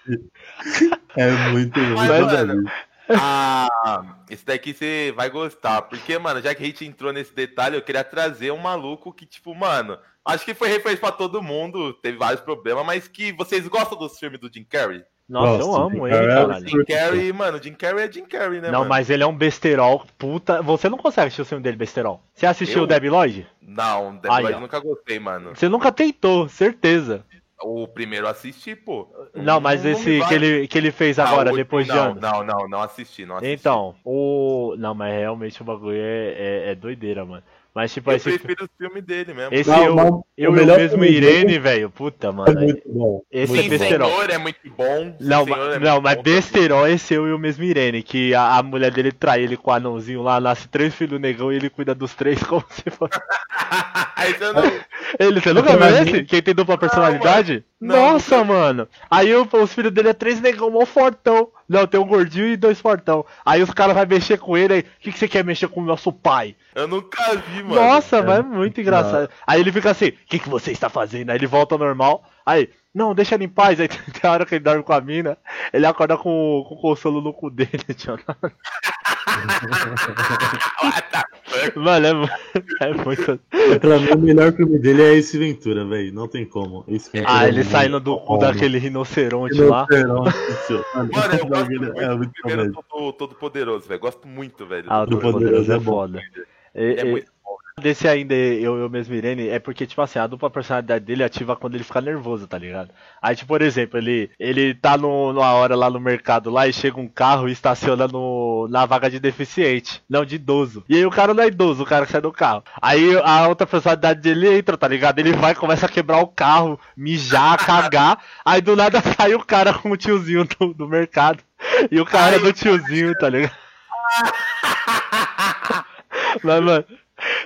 Speaker 6: *laughs* é muito.
Speaker 5: Mas, mano. Ah, esse daqui você vai gostar. Porque, mano, já que a gente entrou nesse detalhe, eu queria trazer um maluco que, tipo, mano, acho que foi referência pra todo mundo, teve vários problemas, mas que vocês gostam dos filmes do Jim Carrey?
Speaker 4: Nossa, eu
Speaker 6: Gosto,
Speaker 4: amo
Speaker 6: Jim
Speaker 4: ele,
Speaker 6: é
Speaker 4: caralho.
Speaker 5: Jim Carrey, mano, Jim Carrey é Jim Carrey, né,
Speaker 4: Não,
Speaker 5: mano?
Speaker 4: mas ele é um besterol, puta. Você não consegue assistir o filme dele, besterol. Você assistiu
Speaker 5: Eu?
Speaker 4: o Debi Lloyd?
Speaker 5: Não, Deadpool
Speaker 4: ó.
Speaker 5: eu nunca gostei, mano.
Speaker 4: Você nunca tentou, certeza.
Speaker 5: O primeiro assisti, pô.
Speaker 4: Não, mas
Speaker 5: me
Speaker 4: esse que ele, que ele fez
Speaker 5: Ah,
Speaker 4: agora,
Speaker 5: o-
Speaker 4: depois de
Speaker 5: não,
Speaker 4: anos.
Speaker 5: Não, não, não assisti, não assisti.
Speaker 4: Então, o. Não, mas realmente o bagulho é, é, é doideira, mano. Mas tipo,
Speaker 5: eu
Speaker 4: esse.
Speaker 5: prefiro o filme dele mesmo.
Speaker 4: Esse
Speaker 6: Não,
Speaker 4: eu,
Speaker 6: mas
Speaker 4: eu
Speaker 6: o
Speaker 4: e o
Speaker 6: melhor
Speaker 4: mesmo Irene, velho. Puta,
Speaker 6: É
Speaker 4: mano.
Speaker 6: muito bom.
Speaker 4: Esse
Speaker 6: muito
Speaker 4: é besterol.
Speaker 5: Senhor é muito bom.
Speaker 4: Não,
Speaker 5: é
Speaker 4: não, mas
Speaker 5: bom
Speaker 4: besterol esse eu e o mesmo Irene, que a, a mulher dele trai ele com o anãozinho lá, nasce três filhos negão e ele cuida dos três *laughs* como se fosse.
Speaker 5: também. *laughs* Aí você não...
Speaker 4: Ele, você nunca viu esse? Quem tem dupla personalidade?
Speaker 5: Não,
Speaker 4: Nossa, mano. Aí o- os filhos dele é três negão, mó fortão. Não, tem um gordinho e dois fortão. Aí os caras vão mexer com ele aí. O que, que você quer mexer com o nosso pai?
Speaker 5: Eu nunca vi, mano.
Speaker 4: Nossa, mas é muito engraçado. Aí ele fica assim, o que, que você está fazendo? Aí ele volta ao normal. Aí, não, deixa ele em paz. Aí *laughs* tem a hora que ele dorme com a mina, ele acorda com, com o consolo no cu dele, *laughs* tio.
Speaker 5: What the fuck?
Speaker 4: Mano, é, *laughs* é muito.
Speaker 6: Pra mim, o melhor filme dele é esse Ventura, velho. Não tem como. Esse Ventura
Speaker 4: Ah,
Speaker 6: é
Speaker 4: ele saindo do cu daquele rinoceronte lá.
Speaker 6: Rinoceronte, *laughs* mano.
Speaker 5: Mano, eu gosto muito
Speaker 6: é muito
Speaker 5: primeiro todo, todo Poderoso, velho. Gosto muito, velho.
Speaker 4: Ah, o
Speaker 6: Do
Speaker 4: Poderoso
Speaker 6: Poderoso
Speaker 4: é
Speaker 6: é
Speaker 4: foda. E-
Speaker 5: É
Speaker 4: e-
Speaker 5: muito.
Speaker 4: Desse ainda, eu, eu mesmo, Irene, é porque, tipo assim, a dupla personalidade dele ativa quando ele fica nervoso, tá ligado? Aí, tipo, por exemplo, ele, ele tá no, numa hora lá no mercado lá e chega um carro e estaciona no, na vaga de deficiente, não de idoso. E aí o cara não é idoso, o cara que sai do carro. Aí a outra personalidade dele entra, tá ligado? Ele vai, começa a quebrar o carro, mijar, *laughs* cagar. Aí do nada *laughs* sai o cara com o tiozinho do, do mercado. E o cara é do tiozinho, tá ligado? *laughs* Mas, mano,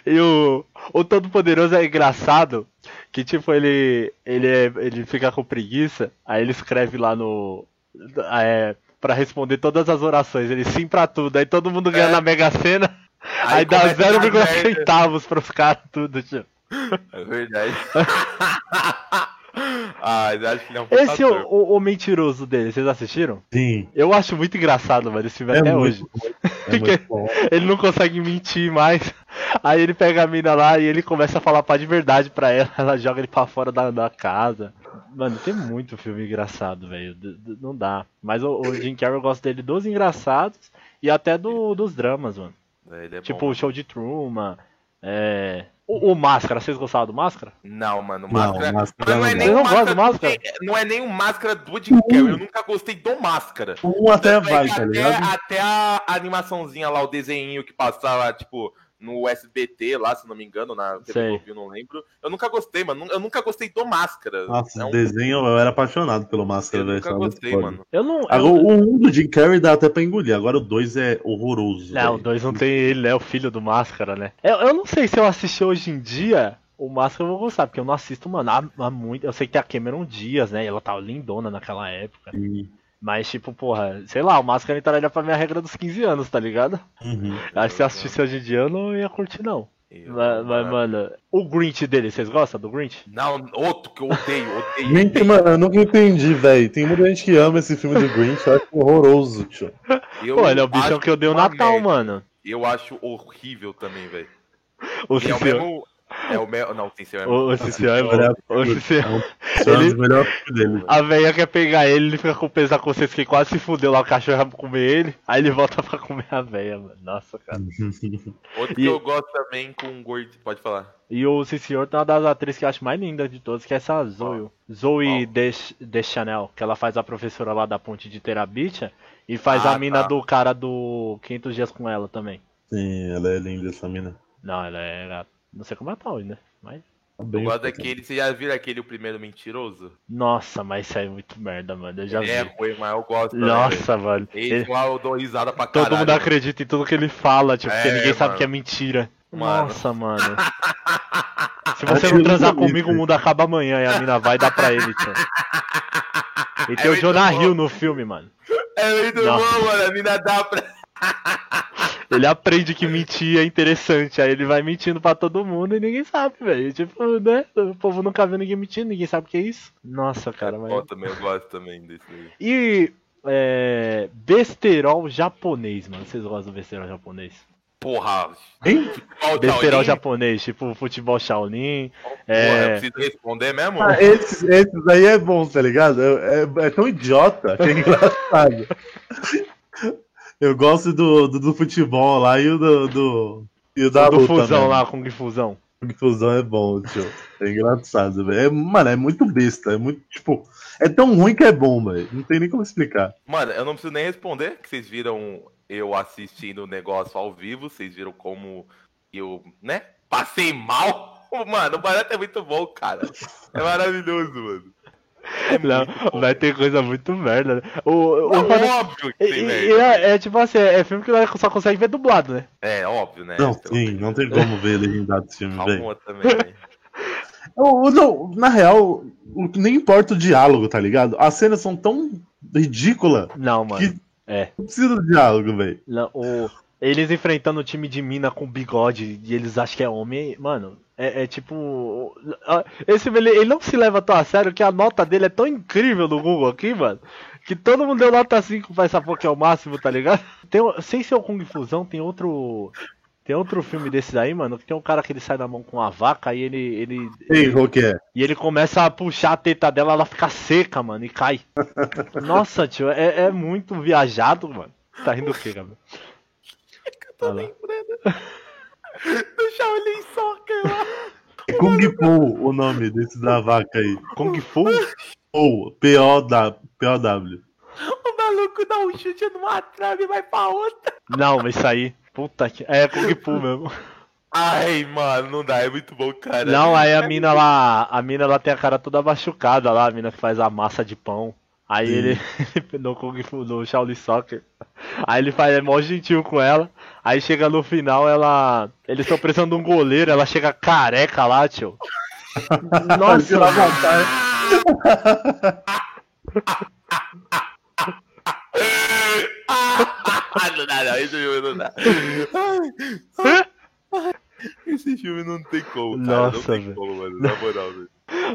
Speaker 4: e o, o Todo-Poderoso é engraçado que, tipo, ele, ele, é- ele fica com preguiça, aí ele escreve lá no. É, pra responder todas as orações, ele sim pra tudo, aí todo mundo ganha
Speaker 5: É.
Speaker 4: na Mega Sena, aí, dá
Speaker 5: começa a dar
Speaker 4: 0,1
Speaker 5: merda.
Speaker 4: centavos pros caras, tudo, tio.
Speaker 5: É verdade. *laughs* ah, eu acho que ele é um
Speaker 4: Esse
Speaker 5: puta
Speaker 4: o, o, o mentiroso dele, vocês assistiram?
Speaker 6: Sim.
Speaker 4: Eu acho muito engraçado, mano, esse filme
Speaker 6: É
Speaker 4: até
Speaker 6: muito
Speaker 4: hoje.
Speaker 6: bom. É *laughs* muito bom.
Speaker 4: Ele não consegue mentir mais. Aí ele pega a mina lá e ele começa a falar pá de verdade pra ela. Ela joga ele pra fora da, da casa. Mano, tem muito filme engraçado, velho. Não dá. Mas o, o Jim Carrey eu gosto dele dos engraçados e até do, dos dramas, mano.
Speaker 5: É, ele é
Speaker 4: tipo
Speaker 5: bom.
Speaker 4: o show de Truman. É. O, o Máscara, vocês gostavam do Máscara?
Speaker 5: Não, mano,
Speaker 6: Não,
Speaker 5: máscara.
Speaker 6: Máscara
Speaker 5: Mas não é
Speaker 6: não
Speaker 5: nem
Speaker 4: não
Speaker 5: o
Speaker 4: do
Speaker 5: máscara.
Speaker 4: Máscara?
Speaker 5: do- Não é nem o máscara do Jim Carrey. Eu nunca gostei do máscara.
Speaker 6: Um até
Speaker 5: é
Speaker 6: vai,
Speaker 5: que
Speaker 6: tá
Speaker 5: até,
Speaker 6: ligado?
Speaker 5: até a animaçãozinha lá, o desenho que passava, tipo, no SBT lá, se não me engano, na TV. Globinho, não lembro. Eu nunca gostei, mano. Eu nunca gostei do Máscara.
Speaker 6: Nossa,
Speaker 5: é um...
Speaker 6: desenho, eu era apaixonado pelo Máscara,
Speaker 5: Eu nunca gostei, mano.
Speaker 4: Eu não.
Speaker 6: Agora,
Speaker 4: Eu...
Speaker 6: o 1 do Jim Carrey dá até pra engolir, agora o 2 é horroroso.
Speaker 4: Não, o
Speaker 6: velho.
Speaker 4: 2 não tem ele, é o filho do Máscara, né? Eu, eu não sei se eu assistir hoje em dia. O Máscara eu vou gostar, porque eu não assisto, mano, há, há muito. Eu sei que tem a Cameron Dias, né? E ela tava lindona naquela época.
Speaker 6: Sim.
Speaker 4: Mas, tipo, porra, sei lá, o Máscara entraria pra minha regra dos 15 anos, tá ligado?
Speaker 6: Uhum. *laughs*
Speaker 4: Acho que se eu assistisse hoje em dia eu não ia curtir, não.
Speaker 5: Eu-
Speaker 4: Mas, mas, mano, o Grinch dele, vocês gostam do Grinch?
Speaker 5: Não, outro que eu odeio, odeio.
Speaker 6: Grinch, mano, eu nunca entendi, velho. Tem muita gente que ama esse filme do Grinch, eu acho horroroso, tio.
Speaker 5: Eu
Speaker 4: Pô, ele é o bichão que eu dei o Natal,
Speaker 5: merda.
Speaker 4: mano.
Speaker 5: Eu acho horrível também, *laughs* velho.
Speaker 4: O
Speaker 5: E É o mesmo. É o mesmo. Não.
Speaker 4: O, o Cicel é. O Cicel.
Speaker 6: É é um dos melhores filmes dele.
Speaker 4: A velha quer pegar ele, ele fica com o peso na consciência que quase se fudeu lá, o cachorro vai comer ele, aí ele volta pra comer a velha, mano. Nossa, cara. *laughs*
Speaker 5: Outro que
Speaker 4: E-
Speaker 5: eu gosto também com um gordo. Pode falar.
Speaker 4: E o Senhor tem uma das atrizes que eu acho mais linda de todas, que é essa Zoe. Zoe Desch- Deschanel, que ela faz a professora lá da ponte de Terabitia e faz
Speaker 5: Ah,
Speaker 4: a mina
Speaker 5: tá.
Speaker 4: do cara do 500 dias com ela também.
Speaker 6: Sim, ela é linda, essa mina.
Speaker 4: Não, ela é. gata. Não sei como ela tá hoje, né? Mas.
Speaker 6: Tá
Speaker 5: Eu
Speaker 6: bem
Speaker 5: gosto daquele. Você já viu aquele o primeiro mentiroso?
Speaker 4: Nossa, mas isso aí é muito merda, mano. Eu já
Speaker 5: é
Speaker 4: vi.
Speaker 5: ruim, mas eu gosto. também, velho.
Speaker 4: Nossa, mano.
Speaker 5: Esse
Speaker 4: Ele-
Speaker 5: lá eu dou risada pra
Speaker 4: Todo
Speaker 5: caralho.
Speaker 4: mundo acredita em tudo que ele fala, tipo, porque
Speaker 5: É,
Speaker 4: ninguém sabe
Speaker 5: mano.
Speaker 4: que é mentira.
Speaker 5: Mano.
Speaker 4: Nossa, mano. *laughs* Se você não transar comigo, o mundo acaba amanhã e a mina vai dar pra ele, tio. E *laughs* tem
Speaker 5: É
Speaker 4: o Jonah
Speaker 5: bom.
Speaker 4: Hill no filme, mano.
Speaker 5: É muito
Speaker 4: Nossa.
Speaker 5: bom, mano. A mina dá pra. *laughs*
Speaker 4: Ele aprende que mentir é interessante, aí ele vai mentindo pra todo mundo e ninguém sabe, velho. Tipo, né? O povo nunca viu ninguém mentindo, ninguém sabe o que é isso. Nossa, cara, mas.
Speaker 5: Eu também, eu gosto também desse aí.
Speaker 4: E. É. Besterol japonês, mano. Vocês gostam do besterol japonês?
Speaker 5: Porra.
Speaker 6: Hein?
Speaker 4: Besterol japonês, tipo futebol Shaolin.
Speaker 5: Porra,
Speaker 4: É.
Speaker 5: eu preciso responder mesmo?
Speaker 6: Ah, esses, esses aí é bom, tá ligado? É, é- é tão idiota que é engraçado. *laughs* Eu gosto do, do, do futebol lá e o do. do e o da
Speaker 4: do
Speaker 6: luta
Speaker 4: fusão
Speaker 6: mesmo.
Speaker 4: lá, Kung Fusão.
Speaker 6: O Fusão é bom, tio. É engraçado, velho. É, mano, é muito besta. É muito, tipo. É tão ruim que é bom, velho. Não tem nem como explicar.
Speaker 5: Mano, eu não preciso nem responder, que vocês viram eu assistindo o negócio ao vivo, vocês viram como eu, né, passei mal. *laughs* Mano, o barato é muito bom, cara. É maravilhoso, mano. É
Speaker 4: Não,
Speaker 5: bom.
Speaker 4: vai ter coisa muito merda, né? O, o,
Speaker 5: Não, óbvio que tem merda.
Speaker 4: e é, é tipo assim, é filme que só consegue ver dublado, né?
Speaker 5: É, óbvio, né?
Speaker 6: Não,
Speaker 5: Então,
Speaker 6: sim, não tem como ver legendado esse filme, velho.
Speaker 5: Calma também, né? *laughs*
Speaker 6: O- o- não, Na real, nem importa o diálogo, tá ligado? As cenas são tão ridículas
Speaker 4: Não, mano.
Speaker 6: que
Speaker 4: É.
Speaker 6: não precisa do diálogo, velho.
Speaker 4: O, eles enfrentando o time de mina com bigode e eles acham que é homem, mano. É, é tipo. ah, Esse ele, ele não se leva tão a sério que a nota dele é tão incrível no Google aqui, mano. Que todo mundo deu nota 5 pra essa porra que é o máximo, tá ligado? Tem, sem ser o Kung Fusão, tem outro. Tem outro filme desses aí, mano, que tem um cara que ele sai da mão com a vaca e ele. ele
Speaker 6: Ei, qual que é?
Speaker 4: e ele começa a puxar a teta dela, ela fica seca, mano, e cai. Nossa, tio, é, é muito viajado, mano. Tá rindo o quê, Gabriel? *laughs* Olha lá.
Speaker 5: Do Shaolin Soccer lá.
Speaker 6: É Kung Po o nome desse da vaca aí.
Speaker 4: Kung Fu?
Speaker 6: Ou P-O-W.
Speaker 5: O maluco dá um chute numa trave e vai pra outra.
Speaker 4: Não, mas isso aí. Puta que. É Kung Fu mesmo.
Speaker 5: Ai, mano, não dá, é muito bom, cara.
Speaker 4: Não, aí a mina lá. A mina lá tem a cara toda machucada lá, a mina que faz a massa de pão. Aí
Speaker 6: Sim. *laughs*
Speaker 4: ele. no Kung Fu, no Shaolin Soccer. Aí ele faz é mó gentil com ela. Aí chega no final, ela. Eles estão precisando de um goleiro, ela chega careca lá, tio. *laughs* Nossa, *laughs*
Speaker 5: não dá, não, esse filme não dá. Esse filme não tem como, cara.
Speaker 4: Nossa,
Speaker 5: não tem
Speaker 4: velho.
Speaker 5: como, mano. Na moral, velho.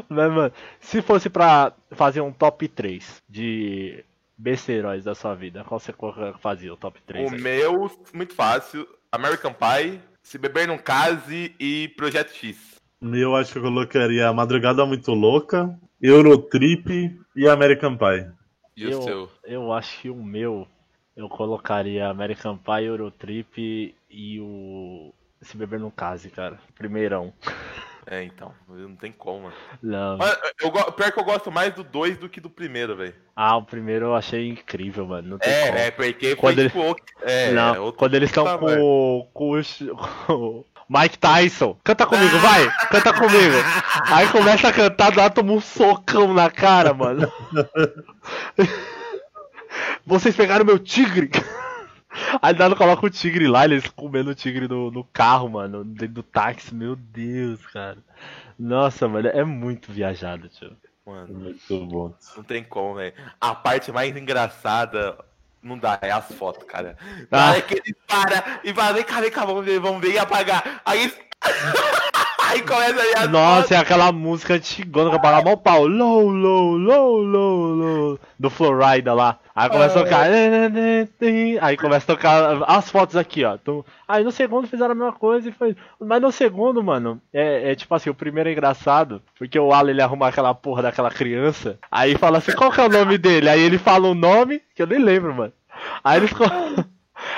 Speaker 4: Mas, mano, se fosse pra fazer um top 3 de besteiróis da sua vida, qual você fazia o top 3?
Speaker 5: O meu, muito fácil. American Pie, Se Beber Não Case e Projeto X.
Speaker 6: Eu acho que eu colocaria Madrugada Muito Louca, Eurotrip e American Pie.
Speaker 5: E o seu?
Speaker 4: Eu acho que o meu eu colocaria American Pie, Eurotrip e o Se Beber no Case, cara. Primeirão. *laughs*
Speaker 5: É, então, não tem como, mano.
Speaker 4: Não.
Speaker 5: Mas eu, pior que eu gosto mais do 2 do que do primeiro, velho.
Speaker 4: Ah, o primeiro eu achei incrível, mano. Não tem
Speaker 5: É,
Speaker 4: como.
Speaker 5: é, porque
Speaker 4: Quando
Speaker 5: foi
Speaker 4: ele-
Speaker 5: tipo. É,
Speaker 4: não,
Speaker 5: outro
Speaker 4: quando eles estão com, com, *laughs* Mike Tyson. Canta comigo, vai! Canta comigo! Aí começa a cantar, nada toma um socão na cara, mano. *laughs* Vocês pegaram meu tigre! Aí nada coloca o tigre lá, eles comendo o tigre no, no carro, mano, dentro do táxi. Meu Deus, cara. Nossa, mano, é muito viajado, tio.
Speaker 5: Mano,
Speaker 6: Muito bom.
Speaker 5: não tem como, velho. A parte mais engraçada. Não dá, é as fotos, cara.
Speaker 4: Ah.
Speaker 5: Ah. É que ele para e fala, vem cá, vem cá, vamos ver, vamos ver e apagar. Aí. *laughs* Aí começa as
Speaker 4: Nossa, é aquela música antigona que eu pagava mal pau. Low, low, low, low, low. Do Florida lá. Aí começa a tocar. Aí começa a tocar as fotos aqui, ó. Então, Aí no segundo fizeram a mesma coisa e foi. Mas no segundo, mano, é, é tipo assim, o primeiro é engraçado, porque o Alan ele arruma aquela porra daquela criança. Aí fala assim, qual que é o nome dele? Aí ele fala um nome, que eu nem lembro, mano. Aí eles. co- *laughs*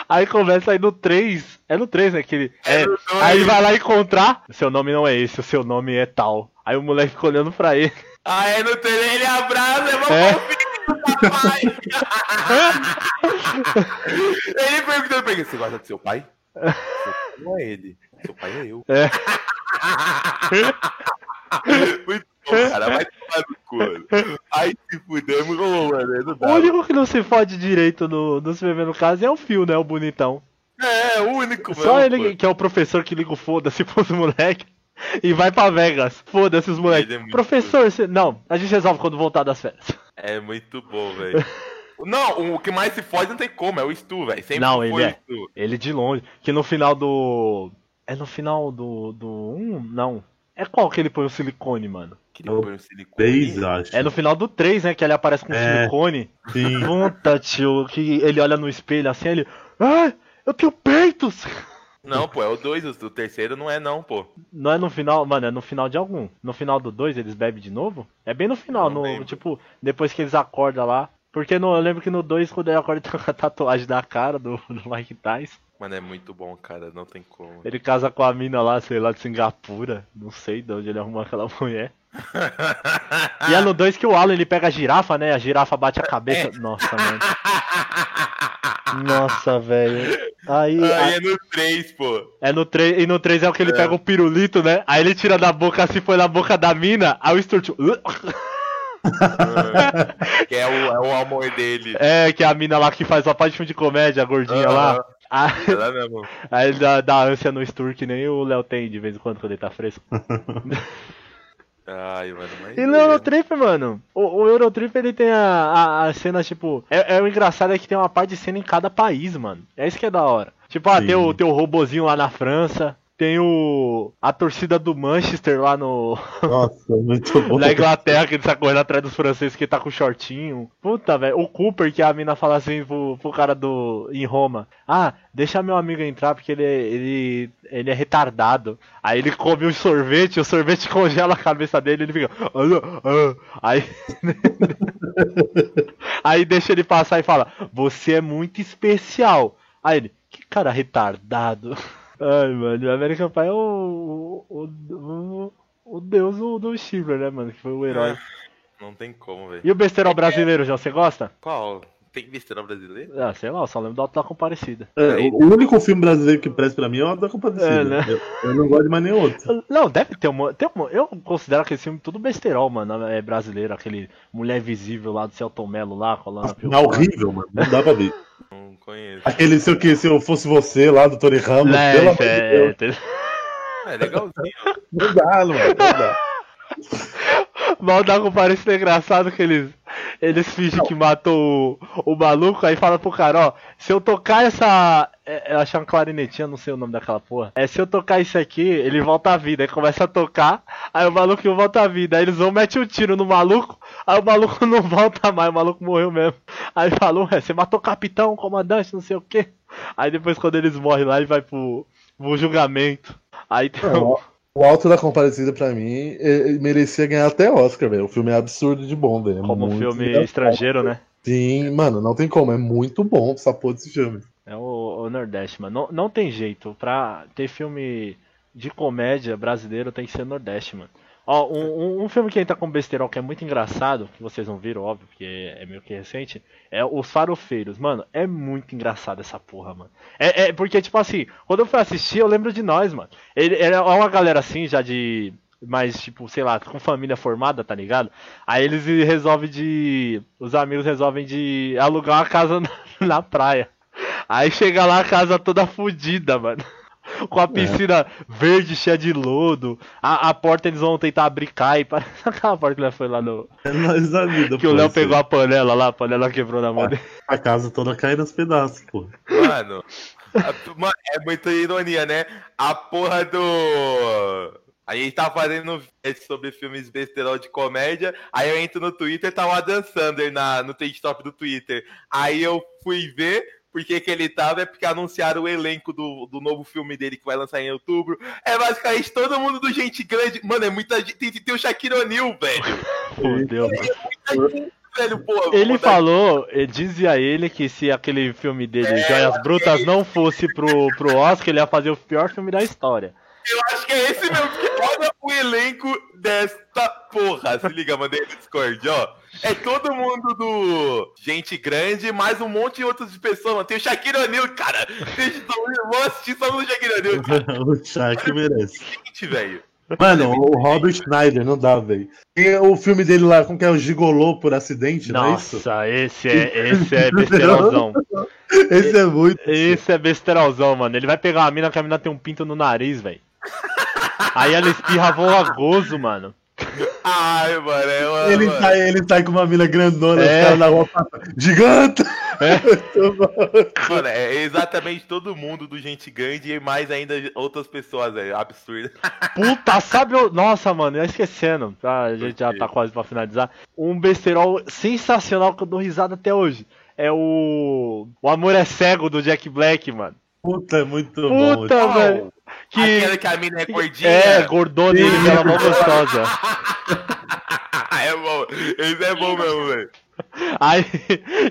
Speaker 4: Aí começa aí no 3. É no 3, né? Que ele, é,
Speaker 5: dois.
Speaker 4: aí ele vai lá encontrar. Seu nome não é esse, o seu nome é tal. Aí o moleque fica olhando pra ele.
Speaker 5: Aí no trailer ele abraça, vamos
Speaker 4: É.
Speaker 5: pro filho do papai. *laughs* ele perguntando pra ele, você gosta do seu pai? Seu pai não é ele, seu pai é eu.
Speaker 4: É. *laughs*
Speaker 5: Muito bom, cara, vai tomar no cu. Aí se fudemos, ô, mano, não
Speaker 4: O único que não se fode direito no, no CVV no caso é o Phil, né? O bonitão.
Speaker 5: É, o único,
Speaker 4: Só
Speaker 5: mano,
Speaker 4: ele
Speaker 5: pô.
Speaker 4: que- é o professor que liga o foda-se *laughs* pros moleque e vai pra Vegas. Foda-se os moleques.
Speaker 5: É
Speaker 4: Professor, você... não, a gente resolve quando voltar das férias.
Speaker 5: É muito bom, velho. *laughs* Não, o que mais se fode não tem como, é o Stu, velho. Sempre
Speaker 4: Não, ele
Speaker 5: o
Speaker 4: é.
Speaker 5: Stu.
Speaker 4: Ele de longe. Que no final do. É no final do. do 1? não. É qual que ele põe o silicone, mano?
Speaker 5: Que ele põe o silicone.
Speaker 6: Três, acho.
Speaker 4: É no final do 3, né? Que ele aparece com
Speaker 6: É.
Speaker 4: silicone.
Speaker 6: Sim.
Speaker 4: Puta, tio, que ele olha no espelho assim, ele. Ah, eu tenho peitos!
Speaker 5: Não, pô, é o 2, o terceiro não é não, pô.
Speaker 4: Não é no final, mano, é no final de algum. No final do 2 eles bebem de novo? É bem no final,
Speaker 5: Não
Speaker 4: no,
Speaker 5: lembro.
Speaker 4: tipo, depois que eles acordam lá. Porque no, eu lembro que no 2, quando ele acorda, tem uma tatuagem da cara do, do Mike Tyson.
Speaker 5: Mano, é muito bom, cara, não tem como.
Speaker 4: Ele casa com a mina lá, sei lá, de Singapura. Não sei de onde ele arrumou aquela *laughs* mulher. E é no 2 que o Alan ele pega a girafa, né? A girafa bate a cabeça. Nossa, mano. *laughs* Nossa, velho. Aí.
Speaker 5: Aí é no 3, pô.
Speaker 4: É no 3, e no 3 é o que ele pega o pirulito, né? Aí ele tira da boca assim, foi na boca da mina, aí o Stuart. *laughs*
Speaker 5: que é o, é o amor dele.
Speaker 4: É, que é a mina lá que faz uma parte de filme de comédia, a gordinha lá.
Speaker 5: Aham.
Speaker 4: Aí,
Speaker 5: Ela mesmo. *laughs*
Speaker 4: aí ele dá, dá ânsia no Stur, que nem o Léo tem de vez em quando, quando ele tá fresco. *laughs*
Speaker 5: Ai, mano, mas.
Speaker 4: E no Eurotrip, mano, o, o Eurotrip ele tem a, a, a cena, tipo. É, é o engraçado é que tem uma parte de cena em cada país, mano. É isso que é da hora. Tipo, ah,
Speaker 6: Sim.
Speaker 4: tem o, tem o robozinho lá na França. Tem o. a torcida do Manchester lá no. *laughs*
Speaker 6: Nossa, muito bom.
Speaker 4: Na Inglaterra, que ele tá correndo atrás dos franceses que tá com shortinho. Puta, velho. O Cooper, que a mina fala assim pro, pro cara do. em Roma. Ah, deixa meu amigo entrar porque ele, ele, ele é retardado. Aí ele come um sorvete, o sorvete *laughs* congela a cabeça dele ele fica. "Ah, ah". Aí. *laughs* Aí deixa ele passar e fala: Você é muito especial. Aí ele, que cara retardado. Ai, mano, o American Pie é o. o, o, o deus do, do Shiver, né, mano? Que foi o herói.
Speaker 5: Não tem como, velho.
Speaker 4: E o besterol brasileiro, João, você gosta?
Speaker 5: Qual? Tem besteira brasileiro?
Speaker 4: Ah, sei lá, eu só lembro do Alto da Comparecida.
Speaker 6: É, o único filme brasileiro que presta pra mim é o da Compadecida.
Speaker 4: É, né?
Speaker 6: eu, eu não gosto de mais nenhum outro.
Speaker 4: Não, deve ter uma, tem uma. Eu considero aquele filme tudo besterol, mano. É brasileiro, aquele Mulher Invisível lá do Celton Mello lá, colando a
Speaker 6: É horrível, mano. Não dá pra ver.
Speaker 5: Não conheço.
Speaker 6: Aquele se eu, que, se eu fosse você lá do Tony Ramos,
Speaker 4: É,
Speaker 6: pelo
Speaker 4: isso
Speaker 6: amor de
Speaker 4: é,
Speaker 6: Deus.
Speaker 5: É legalzinho.
Speaker 6: Não dá, não, não dá.
Speaker 4: Mal da comparecida é engraçado que eles. Eles fingem que matou o, o maluco, aí fala pro cara, ó, se eu tocar essa. É, eu achei uma clarinetinha, não sei o nome daquela porra. É, se eu tocar isso aqui, ele volta à vida. Aí começa a tocar, aí o maluco volta à vida. Aí eles vão meter o tiro no maluco, aí o maluco *laughs* não volta mais, o maluco morreu mesmo. Aí falou, é, você matou o capitão, o comandante, não sei o que. Aí depois quando eles morrem lá, ele vai pro, pro julgamento. Aí tem um-
Speaker 6: Não, O Alto da Comparecida, pra mim, merecia ganhar até Oscar, velho. O filme é absurdo de bom, velho. É
Speaker 4: como
Speaker 6: muito
Speaker 4: filme
Speaker 6: engraçado.
Speaker 4: estrangeiro, né?
Speaker 6: Sim, mano, não tem como. É muito bom essa porra desse filme.
Speaker 4: É o, o Nordeste, mano. Não, não tem jeito. Pra ter filme de comédia brasileiro tem que ser Nordeste, mano. Ó, um, um, um filme que entra com besterol que é muito engraçado, que vocês não viram, óbvio, porque é meio que recente, é Os Farofeiros. Mano, é muito engraçado essa porra, mano. É, é porque, tipo assim, quando eu fui assistir, eu lembro de nós, mano. Ele, ele é uma galera assim, já de. Mais, tipo, sei lá, com família formada, tá ligado? Aí eles resolvem de. Os amigos resolvem de alugar uma casa *laughs* na, na praia. Aí chega lá a casa toda fodida, mano. Com a piscina verde cheia de lodo. A, a porta eles vão tentar abrir cai. Parece *laughs* aquela porta que ele foi lá no.
Speaker 6: É nóis da vida,
Speaker 4: Que o Léo pegou a panela lá, a panela quebrou na mão dele.
Speaker 6: A casa toda caindo aos pedaços, pô.
Speaker 5: Mano, a- mano, é muita ironia, né? A porra do. A gente tá fazendo vídeo sobre filmes besterol de comédia. Aí eu entro no Twitter, tá o Adam Sandler na, no top do Twitter. Aí eu fui ver porque que ele tava, é porque anunciaram o elenco do, do novo filme dele que vai lançar em outubro. É basicamente todo mundo do gente grande. Mano, é muita gente. Tem, tem o Shaquille O'Neal, velho.
Speaker 4: Fudeu.
Speaker 5: velho, pô.
Speaker 4: Ele
Speaker 5: vou dar-
Speaker 4: falou, eh, dizia ele que se aquele filme dele, Joias Brutas, não fosse pro, pro Oscar, ele ia fazer o pior filme da história.
Speaker 5: Eu acho que é esse mesmo, porque olha o elenco desta porra. Se liga, mandei no Discord, ó. É todo mundo do Gente Grande, mais um monte de outras pessoas, mano. Tem o Shaquille O'Neal, cara. Deixa eu vou assistir só no Shaquille O'Neal, *laughs* cara.
Speaker 6: o Shaq merece.
Speaker 5: Gente, velho.
Speaker 6: Mano, o Robert Schneider, não dá, velho. Tem o filme dele lá, como que é o Gigolô por acidente, não é isso?
Speaker 4: Nossa, esse é, esse é *laughs* besterolzão.
Speaker 6: Esse é muito.
Speaker 4: Esse é besterolzão, mano. Ele vai pegar uma mina que a mina tem um pinto no nariz, velho. Aí ela espirra voa gozo, mano.
Speaker 5: Ai, mano, é uma.
Speaker 6: Ele
Speaker 5: mano.
Speaker 6: sai, ele sai com uma mina grandona,
Speaker 4: É.
Speaker 6: os caras na rua Gigante! *laughs*
Speaker 5: Mano, é exatamente todo mundo do Gente Grande e mais ainda outras pessoas, velho. Absurdo. *laughs*
Speaker 4: Puta, sabe o. Nossa, mano, eu ia esquecendo. Tá, a gente já tá quase pra finalizar. Um besterol sensacional que eu dou risada até hoje. É o. O Amor é Cego do Jack Black, mano.
Speaker 6: Puta, é muito bom.
Speaker 4: Puta, velho. Que.
Speaker 5: Aquela que a mina é gordinha.
Speaker 4: É, gordona e ela mó gostosa. *laughs*
Speaker 5: é bom. Esse é bom mesmo, velho.
Speaker 4: Aí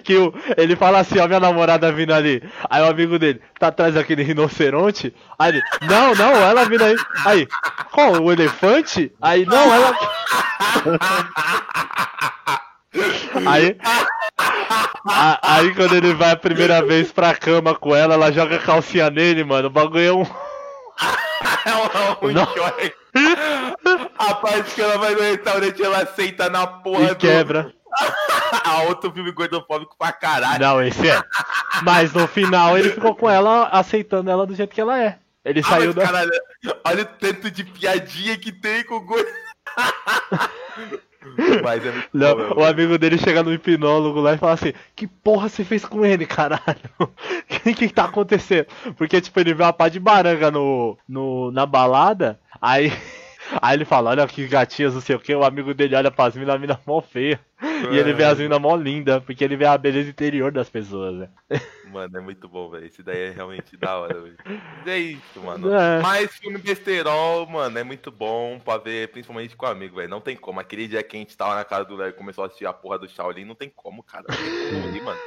Speaker 4: que o, ele fala assim, ó, minha namorada vindo ali. Aí o amigo dele tá atrás daquele rinoceronte. Aí ele, não, não, ela vindo aí. Aí, qual? O elefante? Aí, não, ela. *laughs* Aí, a- aí quando ele vai a primeira vez pra cama com ela, ela joga calcinha nele, mano. O bagulho é um. *laughs*
Speaker 5: É um. A parte que ela vai no restaurante, ela senta na porra
Speaker 4: E
Speaker 5: do.
Speaker 4: quebra. *laughs*
Speaker 5: A outro filme gordofóbico pra caralho.
Speaker 4: Não, esse é. Mas no final ele ficou com ela, aceitando ela do jeito que ela é. Ele
Speaker 5: Ah,
Speaker 4: saiu da.
Speaker 5: caralho, olha o tanto de piadinha que tem com o gordo. *laughs* Mas é muito
Speaker 4: Não,
Speaker 5: bom,
Speaker 4: o amigo dele chega no hipnólogo lá e fala assim: Que porra você fez com ele, caralho? O *laughs* que, que tá acontecendo? Porque, tipo, ele vê uma pá de baranga no, no, na balada, aí, *laughs* aí ele fala: Olha que gatinhas, não sei o que. O amigo dele olha pras minas, a mina mó feia. E ele vê as minas mó linda, porque ele vê a beleza interior das pessoas, né? *laughs*
Speaker 5: Mano, é muito bom, velho. Esse daí é realmente da hora, velho. É isso, mano.
Speaker 4: É.
Speaker 5: Mas filme besterol, mano, é muito bom pra ver, principalmente com amigo, velho. Não tem como. Aquele dia que a gente tava na casa do Léo e começou a assistir a porra do Shaolin, não tem como, cara. Não tem como mano.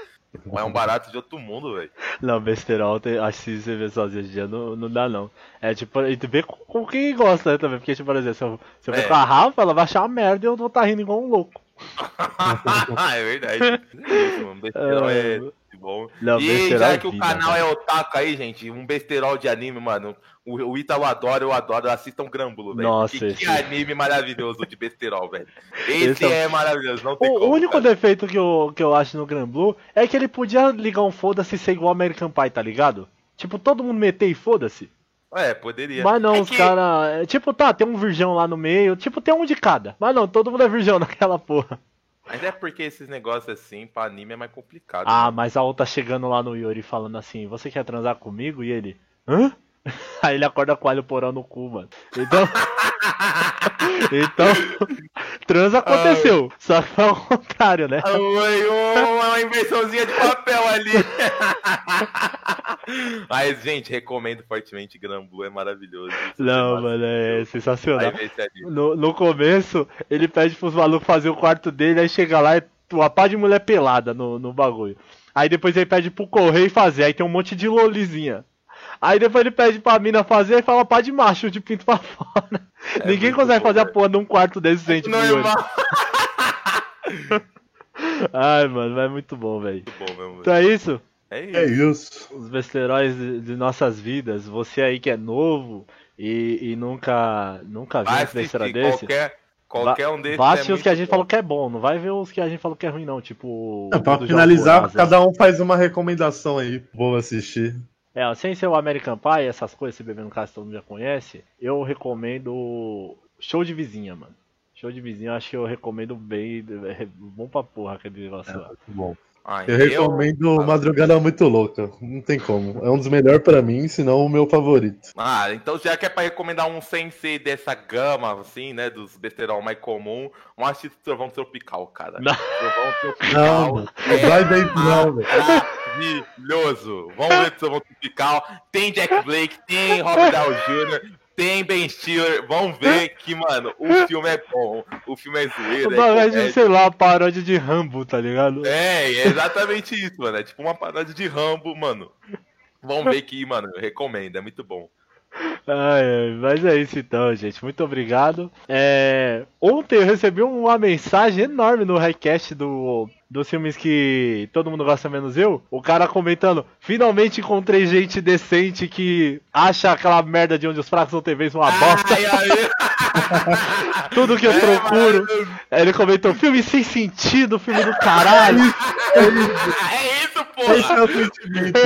Speaker 5: Mas é um barato de outro mundo, velho.
Speaker 4: Não, besterol, tem- acho que você vê sozinho hoje em dia não, não dá não. É tipo, e tu vê com, com quem gosta né, também, porque, tipo, por exemplo, se eu, se eu ver
Speaker 5: É.
Speaker 4: com a Rafa, ela vai achar uma merda e eu vou estar rindo igual um louco. *laughs*
Speaker 5: é verdade. *laughs* É. Besterol é muito bom.
Speaker 4: Não,
Speaker 5: e já
Speaker 4: é
Speaker 5: que o canal
Speaker 4: velho.
Speaker 5: é otaku aí, gente, um besterol de anime, mano. O, o Ítalo adora, eu adoro. Assistam Grambulo, velho.
Speaker 4: Nossa,
Speaker 5: que, que
Speaker 4: esse-
Speaker 5: anime maravilhoso de besterol, velho. *laughs* Esse,
Speaker 4: Esse é-
Speaker 5: é maravilhoso, não tem
Speaker 4: O,
Speaker 5: como.
Speaker 4: o único
Speaker 5: cara.
Speaker 4: defeito que eu, que eu acho no Blue é que ele podia ligar um foda-se e ser igual American Pie, tá ligado? Tipo, todo mundo meter e foda-se.
Speaker 5: É, poderia.
Speaker 4: Mas não,
Speaker 5: É
Speaker 4: os
Speaker 5: que-
Speaker 4: caras. Tipo, tá, tem um virgão lá no meio. Tipo, tem um de cada. Mas não, todo mundo é virgão *laughs* naquela porra.
Speaker 5: Mas é porque esses negócios assim, pra anime é mais complicado.
Speaker 4: Ah,
Speaker 5: né?
Speaker 4: mas a outra chegando lá no Yuri falando assim: Você quer transar comigo? E ele: Hã? *laughs* Aí ele acorda com o alho porão no cu, mano. Então. *laughs* então. Transa aconteceu. Só que foi ao contrário, né?
Speaker 5: Oi, uma, inversãozinha de papel ali. *laughs* Mas, gente, recomendo fortemente Grambu, é maravilhoso.
Speaker 4: Não, mano, é sensacional. No, no começo, ele pede pros malucos fazer o quarto dele, aí chega lá e uma pá de mulher pelada no, no bagulho. Aí depois ele pede pro correio fazer, aí tem um monte de lolizinha. Aí depois ele pede pra mina fazer e fala pá de macho de pinto pra fora. Ninguém
Speaker 5: muito
Speaker 4: consegue
Speaker 5: bom,
Speaker 4: fazer a porra de um quarto decente.
Speaker 5: Não,
Speaker 4: pro olho.
Speaker 5: irmão.
Speaker 4: Ai, mano, mas é muito bom, velho.
Speaker 5: Muito bom mesmo.
Speaker 4: Então é isso?
Speaker 5: É
Speaker 6: É
Speaker 5: isso.
Speaker 4: Os besteiróis de, de nossas vidas. Você aí que é novo e, e nunca, nunca viu um besteira desse.
Speaker 5: qualquer, qualquer um desses.
Speaker 4: Vá
Speaker 5: é
Speaker 4: os que a gente
Speaker 5: bom.
Speaker 4: falou que é bom, não vai ver os que a gente falou que é ruim, não. Tipo.
Speaker 6: É, pra
Speaker 4: de
Speaker 6: finalizar, cada um faz uma recomendação aí. Vou assistir.
Speaker 4: É, sem ser o American Pie, essas coisas, se beber no caso todo mundo já conhece, eu recomendo Show de Vizinha, mano. Show de Vizinha, eu acho que eu recomendo bem, é bom pra porra aquele negócio lá.
Speaker 6: Muito bom.
Speaker 5: Ah,
Speaker 6: Eu recomendo Madrugada Muito Louca. Não tem como. É um dos melhores pra mim, se não o meu favorito.
Speaker 5: Ah, então já que é pra recomendar um sem ser dessa gama, assim, né, dos besterol mais comum, um assiste Trovão Tropical, cara.
Speaker 4: Não.
Speaker 5: Trovão Tropical.
Speaker 6: Não vai dentro, não, velho.
Speaker 5: maravilhoso. Vamos ver Trovão Tropical. Tem Jack Blake, tem Robert Downey Jr., tem Ben Stiller. Vamos ver que, mano, o filme é bom. O filme é zoeira.
Speaker 4: Não,
Speaker 5: é
Speaker 4: sei lá, paródia de Rambo, tá ligado?
Speaker 5: É, é exatamente isso, mano. É tipo uma parada de Rambo, mano. Vamos ver que, mano, eu recomendo, é muito bom.
Speaker 4: Ai, mas é isso então, gente. Muito obrigado. É, Ontem eu recebi uma mensagem enorme no Highcast do, dos filmes que todo mundo gosta menos eu. O cara comentando: finalmente encontrei gente decente que acha aquela merda de onde os fracos não TVs uma bosta.
Speaker 5: Ai, ai, *laughs*
Speaker 4: Tudo que eu
Speaker 5: é
Speaker 4: procuro. ele comentou: filme sem sentido, filme do caralho. *laughs*
Speaker 5: É isso,
Speaker 6: Esse
Speaker 5: porra!
Speaker 6: é o sentimento.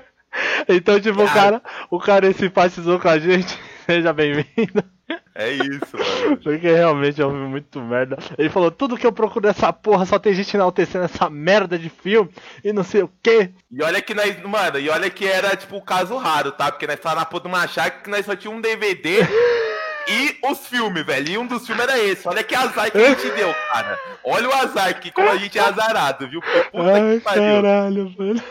Speaker 6: *laughs*
Speaker 4: então, tipo, o cara, o cara simpatizou com a gente. Seja bem-vindo.
Speaker 5: É isso, mano. *laughs*
Speaker 4: Porque realmente é um filme muito merda. Ele falou, tudo que eu procuro nessa porra só tem gente enaltecendo essa merda de filme e não sei o que.
Speaker 5: E olha que nós, mano, e olha que era tipo o caso raro, tá? Porque nós tava na puta de uma chácara que nós só tinha um DVD *laughs* e os filmes, velho. E um dos filmes era esse. Olha que azar que a gente deu, cara. Olha o azar que como a gente é azarado, viu? Porque puta
Speaker 4: Ai,
Speaker 5: que pariu.
Speaker 4: caralho, mano.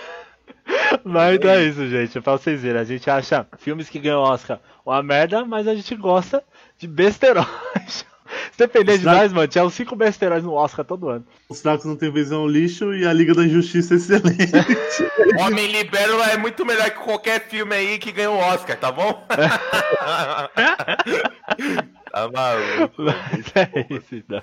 Speaker 4: *laughs* Mas então é isso, gente. É pra vocês verem. A gente acha filmes que ganham Oscar uma merda, mas a gente gosta de besteróis. *laughs* Se depender de nós, mano, tinha uns 5 besteróis no Oscar todo ano.
Speaker 6: Os fracos não tem visão lixo e a Liga da Injustiça é excelente. *laughs*
Speaker 5: Homem Libero é muito melhor que qualquer filme aí que ganha o Oscar, tá bom? *laughs* tá maluco.
Speaker 4: Mas é isso, então.